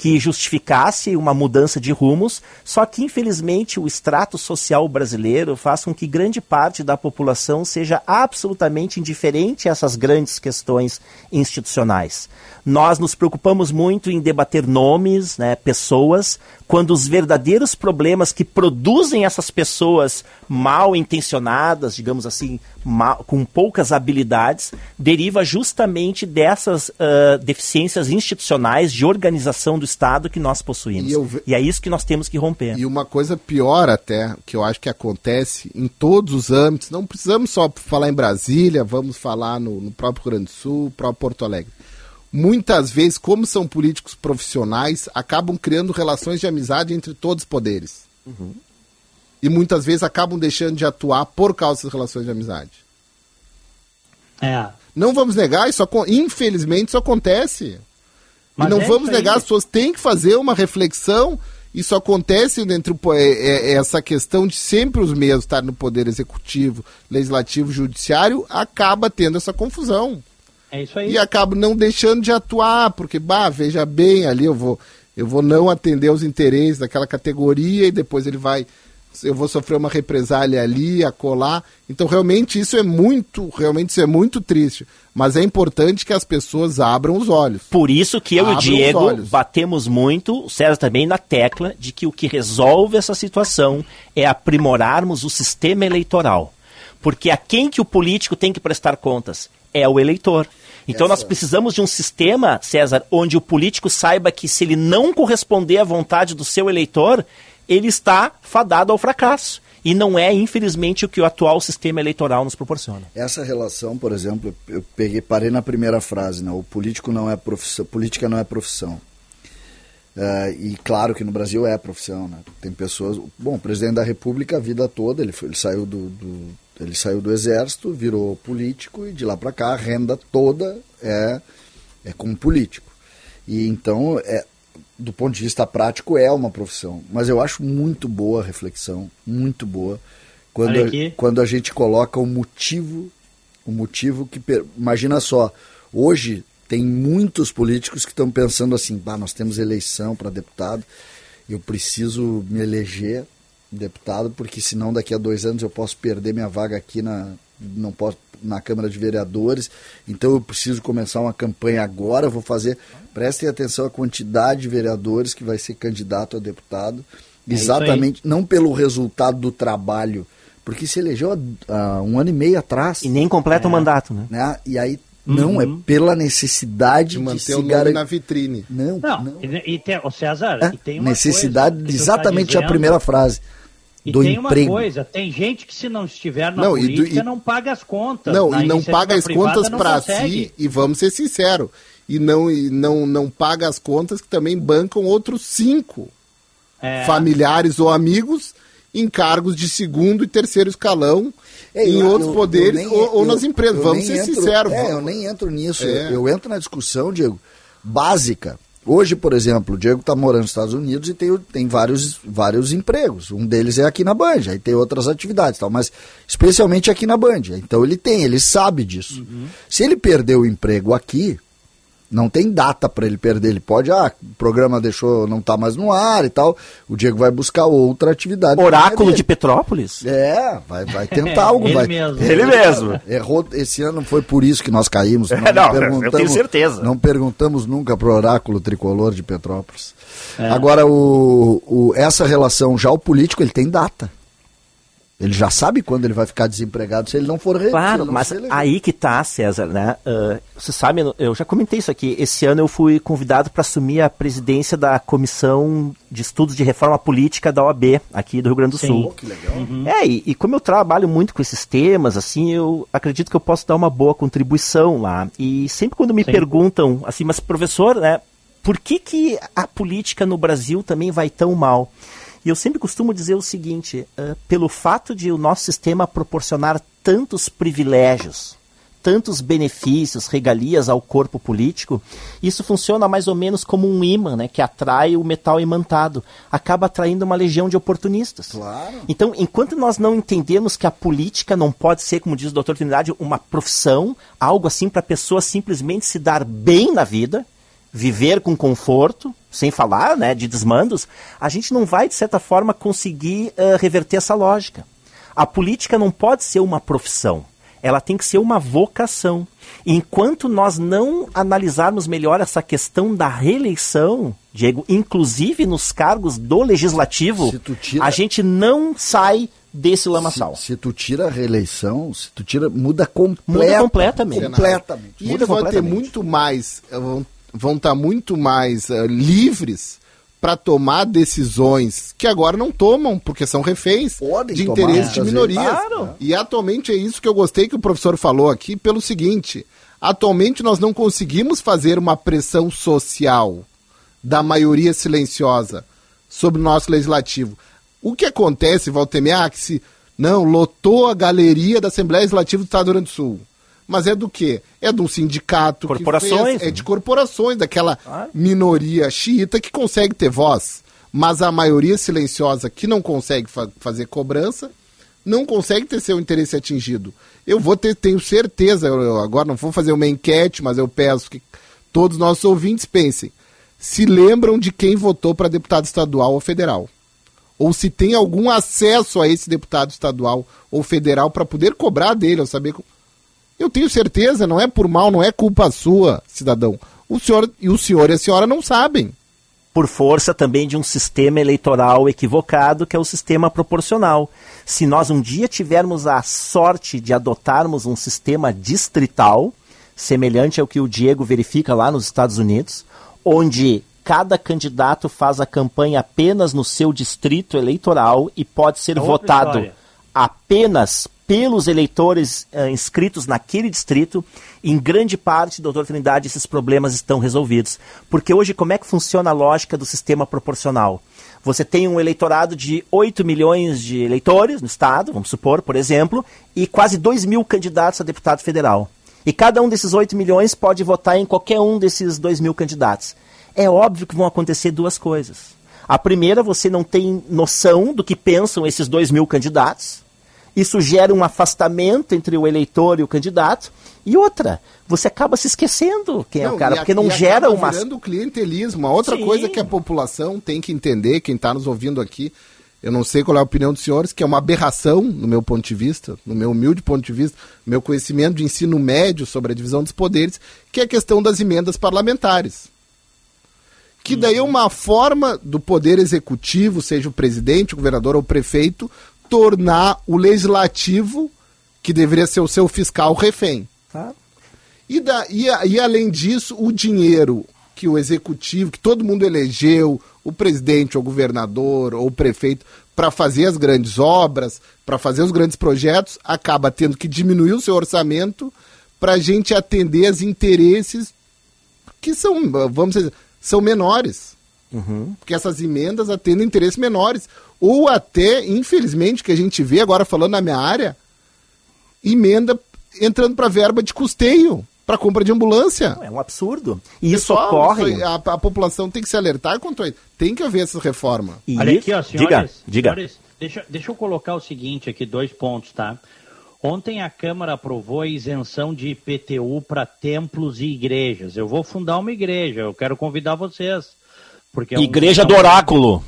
que justificasse uma mudança de rumos, só que infelizmente o extrato social brasileiro faz com que grande parte da população seja absolutamente indiferente a essas grandes questões institucionais. Nós nos preocupamos muito em debater nomes, né, pessoas, quando os verdadeiros problemas que produzem essas pessoas mal intencionadas, digamos assim, mal, com poucas habilidades, deriva justamente dessas uh, deficiências institucionais de organização do Estado que nós possuímos. E E, é isso que nós temos que romper. E uma coisa pior até, que eu acho que acontece em todos os âmbitos, não precisamos só falar em Brasília, vamos falar no, no próprio Rio Grande do Sul, próprio Porto Alegre. Muitas vezes, como são políticos profissionais, acabam criando relações de amizade entre todos os poderes. E muitas vezes acabam deixando de atuar por causa dessas relações de amizade. É. Não vamos negar, isso infelizmente isso acontece. Mas e não é vamos negar, as pessoas têm que fazer uma reflexão. Isso acontece entre o po- é- é- é essa questão de sempre os mesmos estar no poder executivo, legislativo, judiciário, acaba tendo essa confusão. É isso aí. E acaba não deixando de atuar, porque, bah, veja bem, ali eu vou, eu vou não atender os interesses daquela categoria e depois ele vai, eu vou sofrer uma represália ali, acolá. Então, realmente, isso é muito, realmente isso é muito triste. Mas é importante que as pessoas abram os olhos. Por isso que eu Abra e o Diego batemos muito, o César também, na tecla de que o que resolve essa situação é aprimorarmos o sistema eleitoral. Porque a quem que o político tem que prestar contas? É o eleitor. Então nós precisamos de um sistema, César, onde o político saiba que se ele não corresponder à vontade do seu eleitor, ele está fadado ao fracasso. E não é, infelizmente, o que o atual sistema eleitoral nos proporciona. Essa relação, por exemplo, eu peguei, parei na primeira frase, né? O político não é profissão, política não é profissão. É, e claro que no Brasil é profissão, né? Tem pessoas, bom, o presidente da República a vida toda, ele, foi- ele saiu do, do- ele saiu do exército, virou político e de lá para cá a renda toda é é como político. E então, é, do ponto de vista prático, é uma profissão. Mas eu acho muito boa a reflexão, muito boa, quando, a, quando a gente coloca o motivo, o motivo que. Imagina só, hoje tem muitos políticos que estão pensando assim: bah, nós temos eleição para deputado, eu preciso me eleger deputado, porque senão daqui a dois anos eu posso perder minha vaga aqui na, não posso, na Câmara de Vereadores, então eu preciso começar uma campanha agora, vou fazer. Prestem atenção à quantidade de vereadores que vai ser candidato a deputado, É exatamente, não pelo resultado do trabalho, porque se elegeu há, há um ano e meio atrás. E nem completa o mandato, né? né? E aí, não, é pela necessidade De de, manter se o nome garantir. na vitrine. Não, Não, não. E, e tem, ô César, É, e tem uma necessidade, coisa que tu tá exatamente a dizendo, primeira frase. E do tem emprego. uma coisa, tem gente que se não estiver na Não, e do- política e- não paga as contas. Não, Na e não paga as contas para si, e vamos ser sinceros, e não, e não, não paga as contas que também bancam outros cinco É. familiares ou amigos em cargos de segundo e terceiro escalão É, em eu- outros eu- poderes eu nem- ou, ou eu- nas empresas. Vamos ser entro- sinceros. É, vamos- eu nem entro nisso. É. Eu, eu entro na discussão, Diego, básica. Hoje, por exemplo, o Diego está morando nos Estados Unidos e tem, tem vários, vários empregos. Um deles é aqui na Band, aí tem outras atividades, tal, mas especialmente aqui na Band. Então ele tem, ele sabe disso. Uhum. Se ele perder o emprego aqui, não tem data para ele perder. Ele pode, ah, o programa deixou, não tá mais no ar e tal. O Diego vai buscar outra atividade. Oráculo de. Petrópolis? É, vai, vai tentar algo. Ele vai, mesmo. Ele mesmo. Errou, esse ano foi por isso que nós caímos. Nós Não, eu tenho certeza. Não perguntamos nunca pro oráculo tricolor de Petrópolis. É. Agora, o, o- essa relação, já o político, ele tem data. Ele já sabe quando ele vai ficar desempregado se ele não for re- se Claro, não mas aí que tá, César, né? Ah, você sabe, eu já comentei isso aqui. Esse ano eu fui convidado para assumir a presidência da Comissão de Estudos de Reforma Política da OAB, aqui do Rio Grande do Sim. Sul. Que legal. É, e, e como eu trabalho muito com esses temas, assim, eu acredito que eu posso dar uma boa contribuição lá. E sempre quando me Sim. perguntam, assim, mas professor, né, por que, que a política no Brasil também vai tão mal? E eu sempre costumo dizer o seguinte: ah, pelo fato de o nosso sistema proporcionar tantos privilégios, tantos benefícios, regalias ao corpo político, isso funciona mais ou menos como um imã, né, que atrai o metal imantado, acaba atraindo uma legião de oportunistas. Claro. Então, enquanto nós não entendemos que a política não pode ser, como diz o doutor Trindade, uma profissão, algo assim para a pessoa simplesmente se dar bem na vida, viver com conforto, sem falar né, de desmandos, a gente não vai, de certa forma, conseguir uh, reverter essa lógica. A política não pode ser uma profissão, ela tem que ser uma vocação. Enquanto nós não analisarmos melhor essa questão da reeleição, Diego, inclusive nos cargos do legislativo, tira... a gente não sai desse lamaçal. Se, se, tu tira a reeleição, se tu tira, muda, completa, muda completamente. completamente. E muda eles vão ter muito mais, vão, vão estar muito mais uh, livres para tomar decisões que agora não tomam, porque são reféns Podem de tomar, interesses de minorias. Claro. E atualmente é isso que eu gostei que o professor falou aqui, pelo seguinte: atualmente nós não conseguimos fazer uma pressão social da maioria silenciosa sobre o nosso legislativo. O que acontece, Valtemir, ah, que se não lotou a galeria da Assembleia Legislativa do Estado do Rio Grande do Sul. Mas é do quê? É de um sindicato. Corporações. Fez, é de corporações, daquela minoria xiita que consegue ter voz. Mas a maioria silenciosa que não consegue fa fazer cobrança, não consegue ter seu interesse atingido. Eu vou ter, tenho certeza, eu, eu agora não vou fazer uma enquete, mas eu peço que todos os nossos ouvintes pensem. Se lembram de quem votou para deputado estadual ou federal? Ou se tem algum acesso a esse deputado estadual ou federal para poder cobrar dele, ou saber. Eu tenho certeza, não é por mal, não é culpa sua, cidadão. O senhor e o senhor e a senhora não sabem. Por força também de um sistema eleitoral equivocado, que é o sistema proporcional. Se nós um dia tivermos a sorte de adotarmos um sistema distrital, semelhante ao que o Diego verifica lá nos Estados Unidos, onde cada candidato faz a campanha apenas no seu distrito eleitoral e pode ser outra votado história. apenas pelos eleitores eh, inscritos naquele distrito, em grande parte, doutor Trindade, esses problemas estão resolvidos. Porque hoje, como é que funciona a lógica do sistema proporcional? Você tem um eleitorado de 8 milhões de eleitores no estado, vamos supor, por exemplo, e quase 2 mil candidatos a deputado federal. E cada um desses 8 milhões pode votar em qualquer um desses 2 mil candidatos. É óbvio que vão acontecer duas coisas. A primeira, você não tem noção do que pensam esses 2 mil candidatos. Isso gera um afastamento entre o eleitor e o candidato. E outra, você acaba se esquecendo quem é o cara, a- porque não gera uma. virando clientelismo. A outra Sim. coisa que a população tem que entender, quem está nos ouvindo aqui, eu não sei qual é a opinião dos senhores, que é uma aberração, no meu ponto de vista, no meu humilde ponto de vista, meu conhecimento de ensino médio sobre a divisão dos poderes, que é a questão das emendas parlamentares. Que daí é uma forma do poder executivo, seja o presidente, o governador ou o prefeito, tornar o legislativo, que deveria ser o seu fiscal, refém. Tá? E, da, e, e além disso, o dinheiro que o executivo, que todo mundo elegeu, o presidente, ou o governador, ou o prefeito, para fazer as grandes obras, para fazer os grandes projetos, acaba tendo que diminuir o seu orçamento para a gente atender os interesses que são, vamos dizer, são menores. Porque essas emendas atendem interesses menores. Ou até, infelizmente, que a gente vê agora falando na minha área, emenda entrando para verba de custeio, para compra de ambulância. É um absurdo. E isso Pessoal, ocorre. isso a, a população tem que se alertar contra isso. Tem que haver essa reforma. E Olha aqui, ó, senhores, diga, diga. senhores, deixa, deixa eu colocar o seguinte aqui, dois pontos, tá? Ontem a Câmara aprovou a isenção de IPTU para templos e igrejas. Eu vou fundar uma igreja, eu quero convidar vocês. Porque é Igreja um- do Oráculo.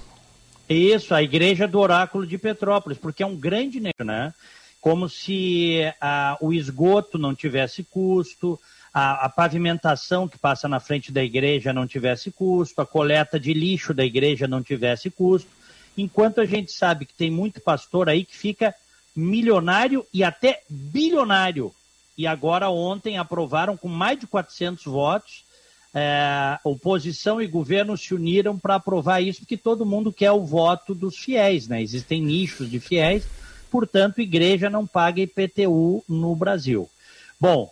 Isso, a Igreja do Oráculo de Petrópolis, porque é um grande negócio, né? Como se ah, o esgoto não tivesse custo, a, a pavimentação que passa na frente da igreja não tivesse custo, a coleta de lixo da igreja não tivesse custo. Enquanto a gente sabe que tem muito pastor aí que fica milionário e até bilionário. E agora ontem aprovaram com mais de 400 votos é, oposição e governo se uniram para aprovar isso, porque todo mundo quer o voto dos fiéis, né? Existem nichos de fiéis, portanto, igreja não paga IPTU no Brasil. Bom,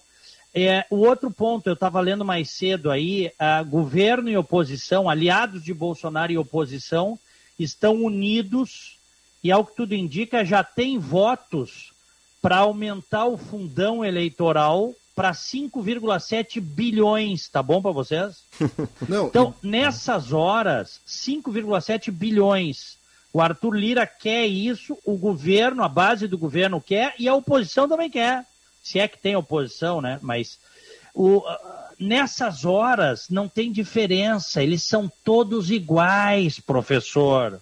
é, o outro ponto, eu estava lendo mais cedo aí, ah, governo e oposição, aliados de Bolsonaro e oposição, estão unidos e, ao que tudo indica, já tem votos para aumentar o fundão eleitoral para 5,7 bilhões, tá bom para vocês? Não, Então, nessas horas, 5,7 bilhões. O Arthur Lira quer isso, o governo, a base do governo quer e a oposição também quer. Se é que tem oposição, né? Mas o, nessas horas não tem diferença, eles são todos iguais, professor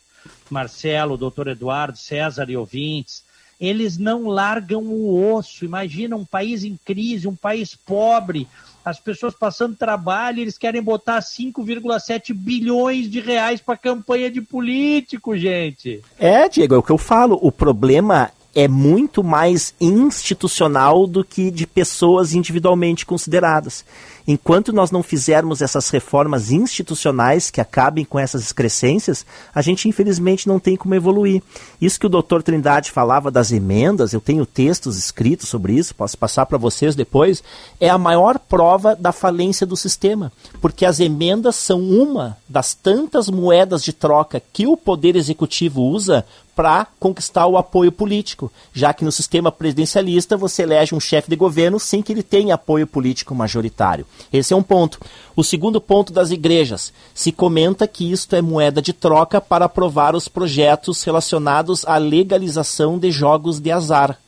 Marcelo, doutor Eduardo, César e ouvintes. Eles não largam o osso. Imagina um país em crise, um país pobre, as pessoas passando trabalho, eles querem botar 5,7 bilhões de reais para campanha de político, gente. É, Diego, é o que eu falo. O problema é muito mais institucional do que de pessoas individualmente consideradas. Enquanto nós não fizermos essas reformas institucionais que acabem com essas excrescências, a gente infelizmente não tem como evoluir. Isso que o doutor Trindade falava das emendas, eu tenho textos escritos sobre isso, posso passar para vocês depois, é a maior prova da falência do sistema, porque as emendas são uma das tantas moedas de troca que o Poder Executivo usa para conquistar o apoio político, já que no sistema presidencialista você elege um chefe de governo sem que ele tenha apoio político majoritário. Esse é um ponto. O segundo ponto das igrejas. Se comenta que isto é moeda de troca para aprovar os projetos relacionados à legalização de jogos de azar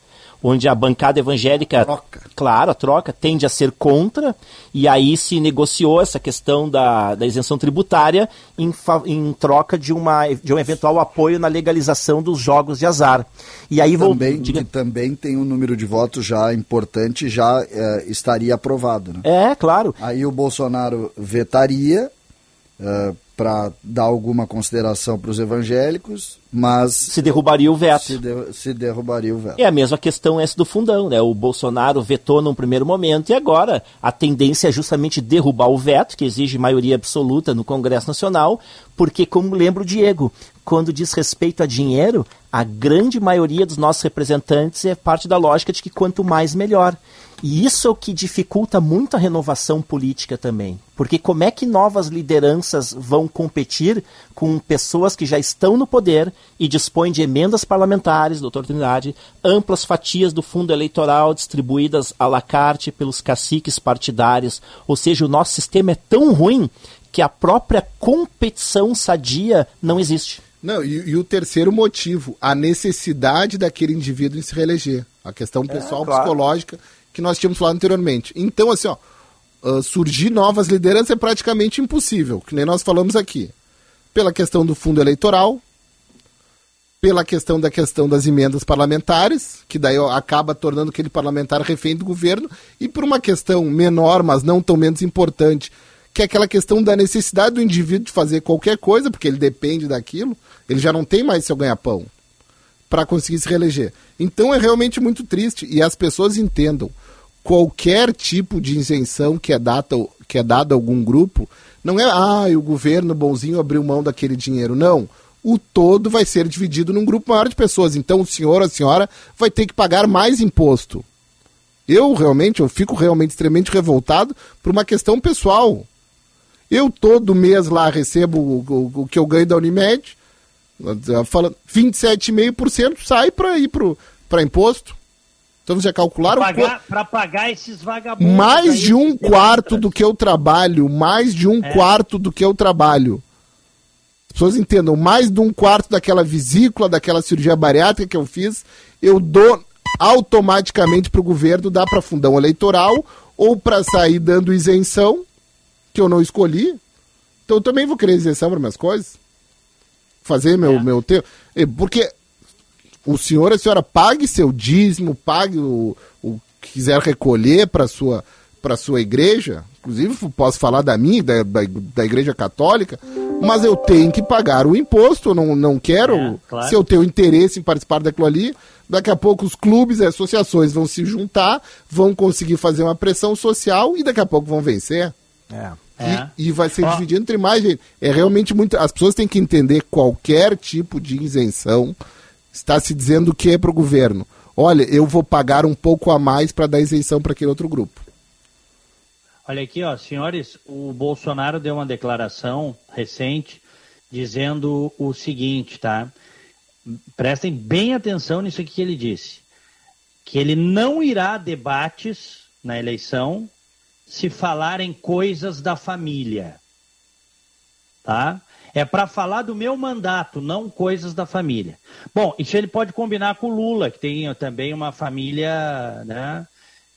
onde a bancada evangélica, Troca. claro, a troca, tende a ser contra, e aí se negociou essa questão da, da isenção tributária em, em troca de, uma, de um eventual apoio na legalização dos jogos de azar. E aí vou- Também, diga- que também tem um número de votos já importante, já eh, estaria aprovado. Né? É, claro. Aí o Bolsonaro vetaria para dar alguma consideração para os evangélicos, mas Se derrubaria o veto. se, de- se derrubaria o veto. É a mesma questão essa do fundão, né? O Bolsonaro vetou num primeiro momento e agora a tendência é justamente derrubar o veto, que exige maioria absoluta no Congresso Nacional, porque, como lembra o Diego, quando diz respeito a dinheiro, a grande maioria dos nossos representantes é parte da lógica de que quanto mais melhor. E isso é o que dificulta muito a renovação política também. Porque como é que novas lideranças vão competir com pessoas que já estão no poder e dispõem de emendas parlamentares, doutor Trindade, amplas fatias do fundo eleitoral distribuídas à la carte pelos caciques partidários? Ou seja, o nosso sistema é tão ruim que a própria competição sadia não existe. Não, e, e o terceiro motivo, a necessidade daquele indivíduo em se reeleger. A questão pessoal, claro. psicológica, que nós tínhamos falado anteriormente. Então, assim, ó, ah, surgir novas lideranças é praticamente impossível, que nem nós falamos aqui. Pela questão do fundo eleitoral, pela questão da questão das emendas parlamentares, que daí acaba tornando aquele parlamentar refém do governo, e por uma questão menor, mas não tão menos importante, que é aquela questão da necessidade do indivíduo de fazer qualquer coisa, porque ele depende daquilo, ele já não tem mais seu ganha-pão para conseguir se reeleger. Então é realmente muito triste e as pessoas entendam qualquer tipo de isenção que é dada que é a algum grupo, não é ah, o governo bonzinho abriu mão daquele dinheiro, não. O todo vai ser dividido num grupo maior de pessoas. Então o senhor, a senhora vai ter que pagar mais imposto. Eu realmente, eu fico realmente extremamente revoltado por uma questão pessoal. Eu todo mês lá recebo o, o- o que eu ganho da Unimed, falando 27,5% sai para ir para imposto. Então já calcularam Para pagar, pra pagar esses vagabundos. mais de um quarto do que eu trabalho, mais de um É. quarto do que eu trabalho. As pessoas entendam, mais de um quarto daquela vesícula, daquela cirurgia bariátrica que eu fiz, eu dou automaticamente para o governo, dá para fundão eleitoral ou para sair dando isenção, que eu não escolhi. Então eu também vou querer isenção para minhas coisas. Fazer meu, É. meu tempo. Porque o senhor, a senhora pague seu dízimo, pague o, o que quiser recolher para sua para sua igreja, inclusive posso falar da minha, da, da, da igreja católica, mas eu tenho que pagar o imposto, eu não, não quero, É, claro. se eu tenho interesse em participar daquilo ali, daqui a pouco os clubes e associações vão se juntar, vão conseguir fazer uma pressão social e daqui a pouco vão vencer. É. É. E, e vai ser Ó. dividido entre mais gente. É realmente muito. As pessoas têm que entender qualquer tipo de isenção está se dizendo o que é para o governo. Olha, eu vou pagar um pouco a mais para dar isenção para aquele outro grupo. Olha aqui, ó, senhores, o Bolsonaro deu uma declaração recente dizendo o seguinte, tá? Prestem bem atenção nisso que ele disse. Que ele não irá a debates na eleição se falarem coisas da família. Tá? É para falar do meu mandato, não coisas da família. Bom, isso ele pode combinar com o Lula, que tem também uma família, né?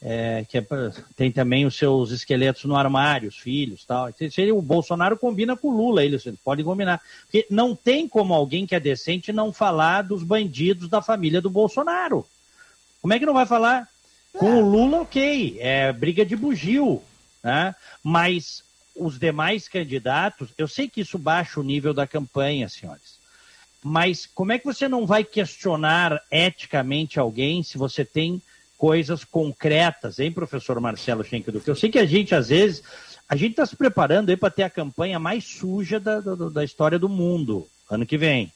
é, que é tem também os seus esqueletos no armário, os filhos tal. Se- ele- o Bolsonaro combina com o Lula, eles podem combinar. Porque não tem como alguém que é decente não falar dos bandidos da família do Bolsonaro. Como é que não vai falar? Com o Lula, ok, é briga de bugio, né? Mas os demais candidatos, eu sei que isso baixa o nível da campanha, senhores. Mas como é que você não vai questionar eticamente alguém se você tem coisas concretas, hein, professor Marcelo Schenkeduc? Eu sei que a gente, às vezes, a gente está se preparando aí para ter a campanha mais suja da, da, da história do mundo, ano que vem.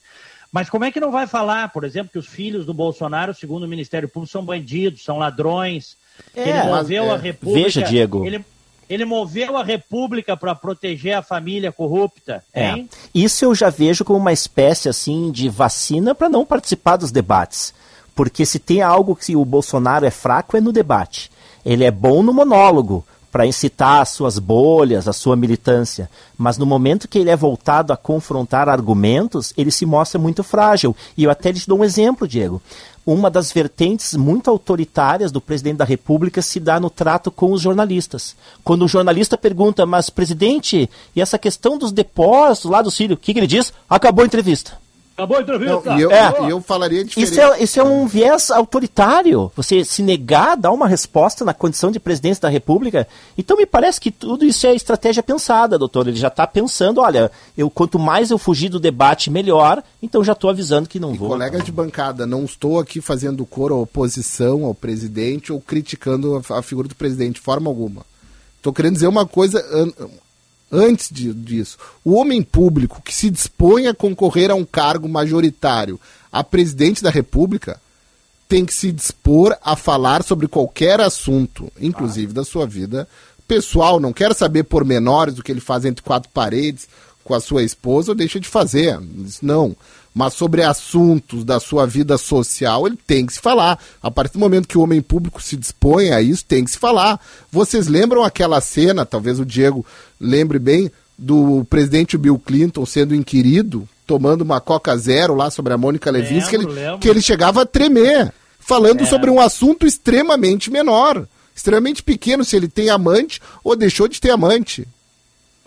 Mas como é que não vai falar, por exemplo, que os filhos do Bolsonaro, segundo o Ministério Público, são bandidos, são ladrões, que É, ele moveu mas, a é, República... veja, Diego. Ele, ele moveu a República para proteger a família corrupta, É. hein? Isso eu já vejo como uma espécie assim de vacina para não participar dos debates. Porque se tem algo que o Bolsonaro é fraco é no debate. Ele é bom no monólogo para incitar as suas bolhas, a sua militância, mas no momento que ele é voltado a confrontar argumentos, ele se mostra muito frágil. E eu até te dou um exemplo, Diego. Uma das vertentes muito autoritárias do presidente da República se dá no trato com os jornalistas. Quando o jornalista pergunta, mas presidente, e essa questão dos depósitos lá do Sírio, o que, que ele diz? Acabou a entrevista. Acabou a entrevista. Não, e eu, É. e eu falaria diferente. Isso é, isso é um viés autoritário. Você se negar a dar uma resposta na condição de presidência da República. Então me parece que tudo isso é estratégia pensada, doutor. Ele já está pensando, olha, eu quanto mais eu fugir do debate, melhor. Então já estou avisando que não vou. Colega de bancada, não estou aqui fazendo coro à oposição ao presidente ou criticando a, a figura do presidente de forma alguma. Estou querendo dizer uma coisa antes de- disso. O homem público que se dispõe a concorrer a um cargo majoritário a presidente da República tem que se dispor a falar sobre qualquer assunto, inclusive da sua vida pessoal. Não quer saber pormenores do que ele faz entre quatro paredes com a sua esposa ou deixa de fazer. Isso não. Mas sobre assuntos da sua vida social, ele tem que se falar. A partir do momento que o homem público se dispõe a isso, tem que se falar. Vocês lembram aquela cena, talvez o Diego lembre bem, do presidente Bill Clinton sendo inquirido, tomando uma Coca Zero lá sobre a Mônica Levinsky, que ele, que ele chegava a tremer, falando É. sobre um assunto extremamente menor, extremamente pequeno, se ele tem amante ou deixou de ter amante.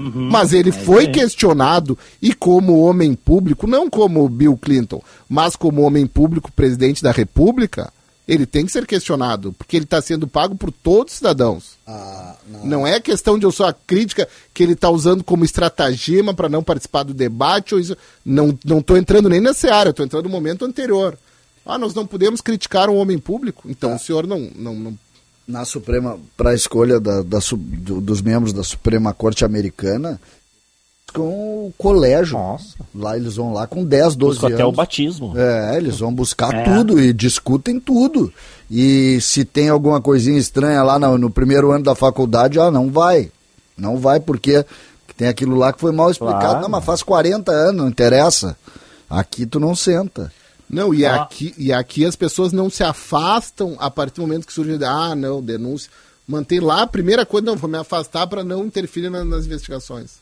Uhum. Mas ele É foi aí. questionado e como homem público, não como Bill Clinton, mas como homem público, presidente da República, ele tem que ser questionado, porque ele está sendo pago por todos os cidadãos. Ah, não. Não é questão de eu só a crítica que ele está usando como estratagema para não participar do debate. Ou isso. Não estou entrando nem nessa área, estou entrando no momento anterior. Ah, nós não podemos criticar um homem público. Então o senhor não, não, não Na Suprema, para a escolha da, da do- dos membros da Suprema Corte Americana, com o colégio. Nossa. Lá eles vão lá com 10, 12 Busco anos. até o batismo. É, eles vão buscar É. tudo e discutem tudo. E se tem alguma coisinha estranha lá no, no primeiro ano da faculdade, ah, não vai. Não vai porque tem aquilo lá que foi mal explicado. Claro. Não, mas faz 40 anos, não interessa. Aqui tu não senta. Não, e, Ó. aqui, e aqui as pessoas não se afastam a partir do momento que surge, ah, não, denúncia. Mantém lá a primeira coisa, não, vou me afastar para não interferir na- nas investigações.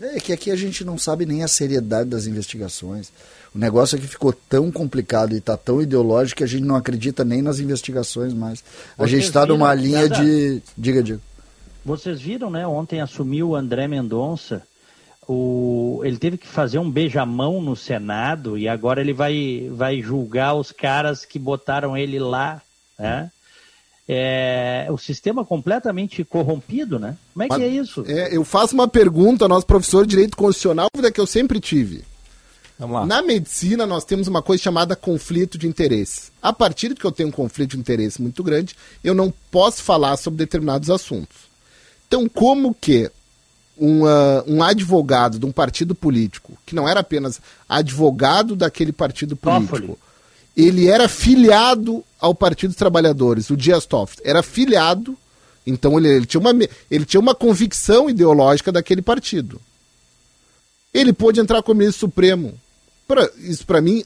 É que aqui a gente não sabe nem a seriedade das investigações. O negócio é que ficou tão complicado e está tão ideológico que a gente não acredita nem nas investigações mais. A Vocês gente está numa linha César? de. Diga, diga. Vocês viram, né? Ontem assumiu o André Mendonça. O... Ele teve que fazer um beijamão no Senado e agora ele vai, vai julgar os caras que botaram ele lá. Né? É... O sistema completamente corrompido, né? Como é que Mas- é isso? É, eu faço uma pergunta ao nosso professor de Direito Constitucional, dúvida que eu sempre tive. Vamos lá. Na medicina, nós temos uma coisa chamada conflito de interesse. A partir de que eu tenho um conflito de interesse muito grande, eu não posso falar sobre determinados assuntos. Então, como que um, ah, um advogado de um partido político, que não era apenas advogado daquele partido político, Toffoli. ele era filiado ao Partido dos Trabalhadores, o Dias Toffoli. Era filiado, então ele, ele tinha uma, ele tinha uma convicção ideológica daquele partido. Ele pôde entrar como ministro supremo. Pra- isso para mim,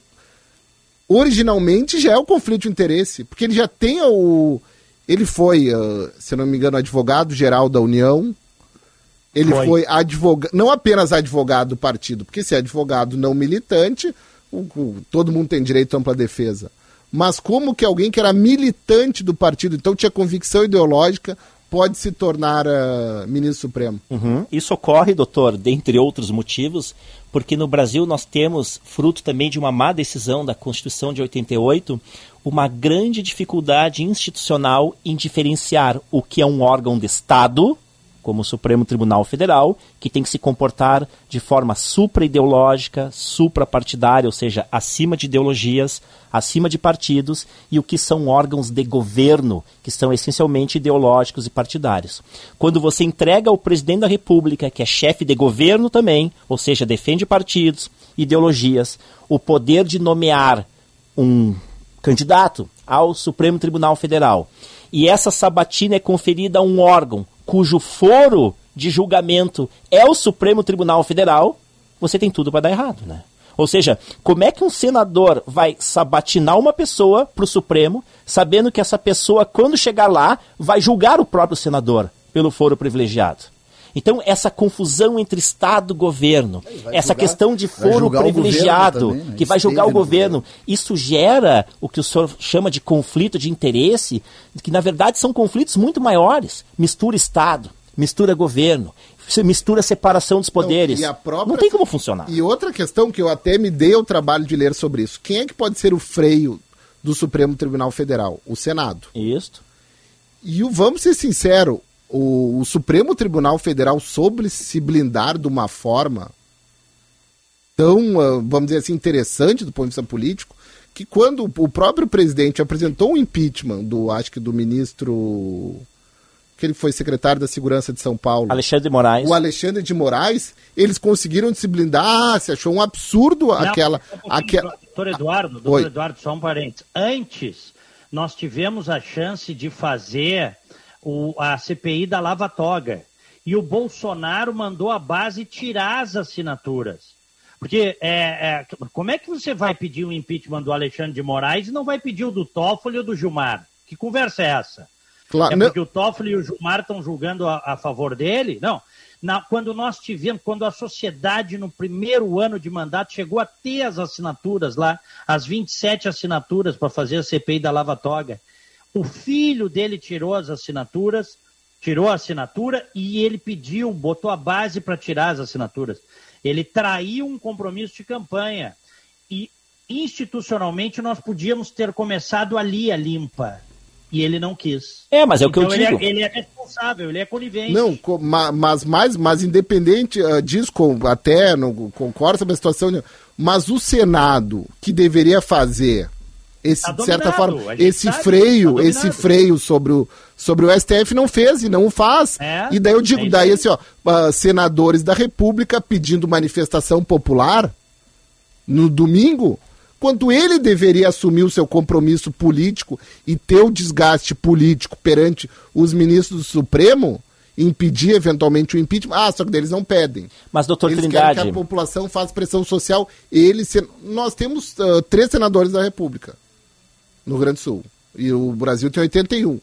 originalmente já é o conflito de interesse, porque ele já tem o. Ele foi, ah, se não me engano, advogado-geral da União. Ele Foi. foi, advogado, não apenas advogado do partido, porque se é advogado não militante, o- o- todo mundo tem direito à ampla defesa. mas como que alguém que era militante do partido, então tinha convicção ideológica, pode se tornar ah, ministro supremo? Uhum. Isso ocorre, doutor, dentre outros motivos, porque no Brasil nós temos, fruto também de uma má decisão da Constituição de 88, uma grande dificuldade institucional em diferenciar o que é um órgão de Estado, como o Supremo Tribunal Federal, que tem que se comportar de forma supra-ideológica, supra-partidária, ou seja, acima de ideologias, acima de partidos, e o que são órgãos de governo, que são essencialmente ideológicos e partidários. Quando você entrega ao presidente da República, que é chefe de governo também, ou seja, defende partidos, ideologias, o poder de nomear um candidato ao Supremo Tribunal Federal, e essa sabatina é conferida a um órgão cujo foro de julgamento é o Supremo Tribunal Federal, você tem tudo para dar errado, né? Ou seja, como é que um senador vai sabatinar uma pessoa para o Supremo, sabendo que essa pessoa, quando chegar lá, vai julgar o próprio senador pelo foro privilegiado? Então, essa confusão entre Estado e governo, essa julgar- questão de foro privilegiado, também, né? que vai julgar o governo, isso gera o que o senhor chama de conflito de interesse, que na verdade são conflitos muito maiores. Mistura Estado, mistura governo, mistura separação dos poderes. e a própria- Não tem como funcionar. E outra questão que eu até me dei o trabalho de ler sobre isso. Quem é que pode ser o freio do Supremo Tribunal Federal? O Senado. Isso. E o, vamos ser sinceros, o, o Supremo Tribunal Federal soube se blindar de uma forma tão, ah, vamos dizer assim, interessante do ponto de vista político, que quando o próprio presidente apresentou um impeachment do, acho que do ministro, que ele foi secretário da Segurança de São Paulo, Alexandre de Moraes. o Alexandre de Moraes, eles conseguiram se blindar, ah, se achou um absurdo Não, aquela... um aquela... Doutor Eduardo, doutor Oi. Eduardo, só um parênteses. Antes, nós tivemos a chance de fazer o- a CPI da Lava Toga. E o Bolsonaro mandou a base tirar as assinaturas. Porque é, é, como é que você vai pedir o impeachment do Alexandre de Moraes e não vai pedir o do Toffoli ou do Gilmar? Que conversa é essa? Claro, é não- porque o Toffoli e o Gilmar estão julgando a, a favor dele? Não. Na- quando nós tivemos, quando a sociedade no primeiro ano de mandato chegou a ter as assinaturas lá, as 27 assinaturas para fazer a CPI da Lava Toga, o filho dele tirou as assinaturas, tirou a assinatura e ele pediu, botou a base para tirar as assinaturas. Ele traiu um compromisso de campanha. E institucionalmente nós podíamos ter começado ali a limpa. E ele não quis. É, mas é o que eu Então ele digo. É, ele é responsável, ele é conivente. Não, mas mais, mas independente ah, disso, com, até não concordo sobre a situação, mas o Senado que deveria fazer esse, Tá de certa forma, esse sabe, freio, tá esse freio sobre o, sobre o STF não fez e não o faz. É, e daí eu digo, é isso daí aí. assim, ó, ah, senadores da República pedindo manifestação popular no domingo, quando ele deveria assumir o seu compromisso político e ter o desgaste político perante os ministros do Supremo, impedir eventualmente o impeachment. Ah, só que eles não pedem. Mas, doutor eles Trindade, querem que a população faça pressão social. Eles, sen- nós temos ah, três senadores da República no Grande Sul. E o Brasil tem 81.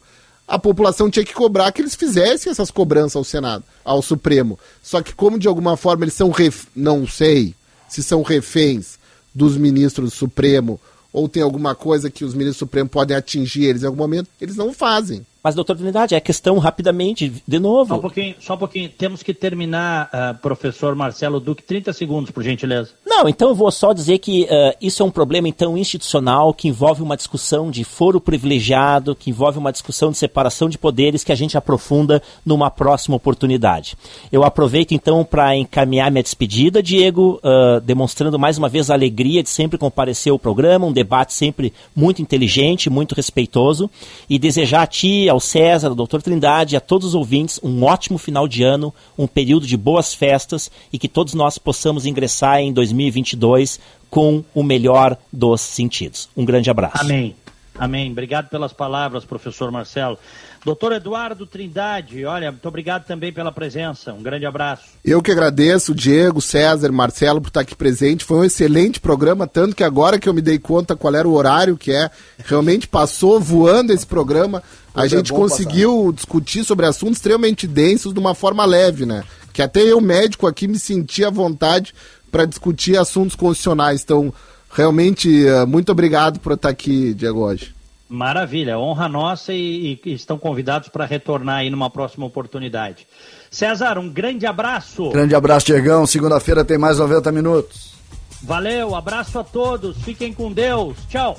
A população tinha que cobrar que eles fizessem essas cobranças ao Senado, ao Supremo. Só que como de alguma forma eles são ref... não sei se são reféns dos ministros do Supremo ou tem alguma coisa que os ministros do Supremo podem atingir eles em algum momento, eles não fazem. Mas doutor Trindade, é questão rapidamente, de novo. Só um pouquinho, só um pouquinho. Temos que terminar, ah, professor Marcelo Duque, 30 segundos, por gentileza. Não, então eu vou só dizer que eh, isso é um problema então institucional que envolve uma discussão de foro privilegiado, que envolve uma discussão de separação de poderes que a gente aprofunda numa próxima oportunidade. Eu aproveito então para encaminhar minha despedida, Diego, ah, demonstrando mais uma vez a alegria de sempre comparecer ao programa, um debate sempre muito inteligente, muito respeitoso, e desejar a ti, ao César, ao doutor Trindade e a todos os ouvintes um ótimo final de ano, um período de boas festas e que todos nós possamos ingressar em 2022 com o melhor dos sentidos. Um grande abraço. Amém. Amém. Obrigado pelas palavras, professor Marcelo. Doutor Eduardo Trindade, olha, muito obrigado também pela presença. Um grande abraço. Eu que agradeço, Diego, César, Marcelo, por estar aqui presente. Foi um excelente programa, tanto que agora que eu me dei conta qual era o horário que é, realmente passou voando esse programa. A Foi gente conseguiu discutir sobre assuntos extremamente densos de uma forma leve, né? Que até eu, médico, aqui me senti à vontade para discutir assuntos constitucionais tão Realmente, eh, muito obrigado por estar aqui, Diego, hoje. Maravilha, honra nossa e, e estão convidados para retornar aí numa próxima oportunidade. César, um grande abraço. Grande abraço, Diegão. Segunda-feira tem mais 90 minutos. Valeu, abraço a todos. Fiquem com Deus. Tchau.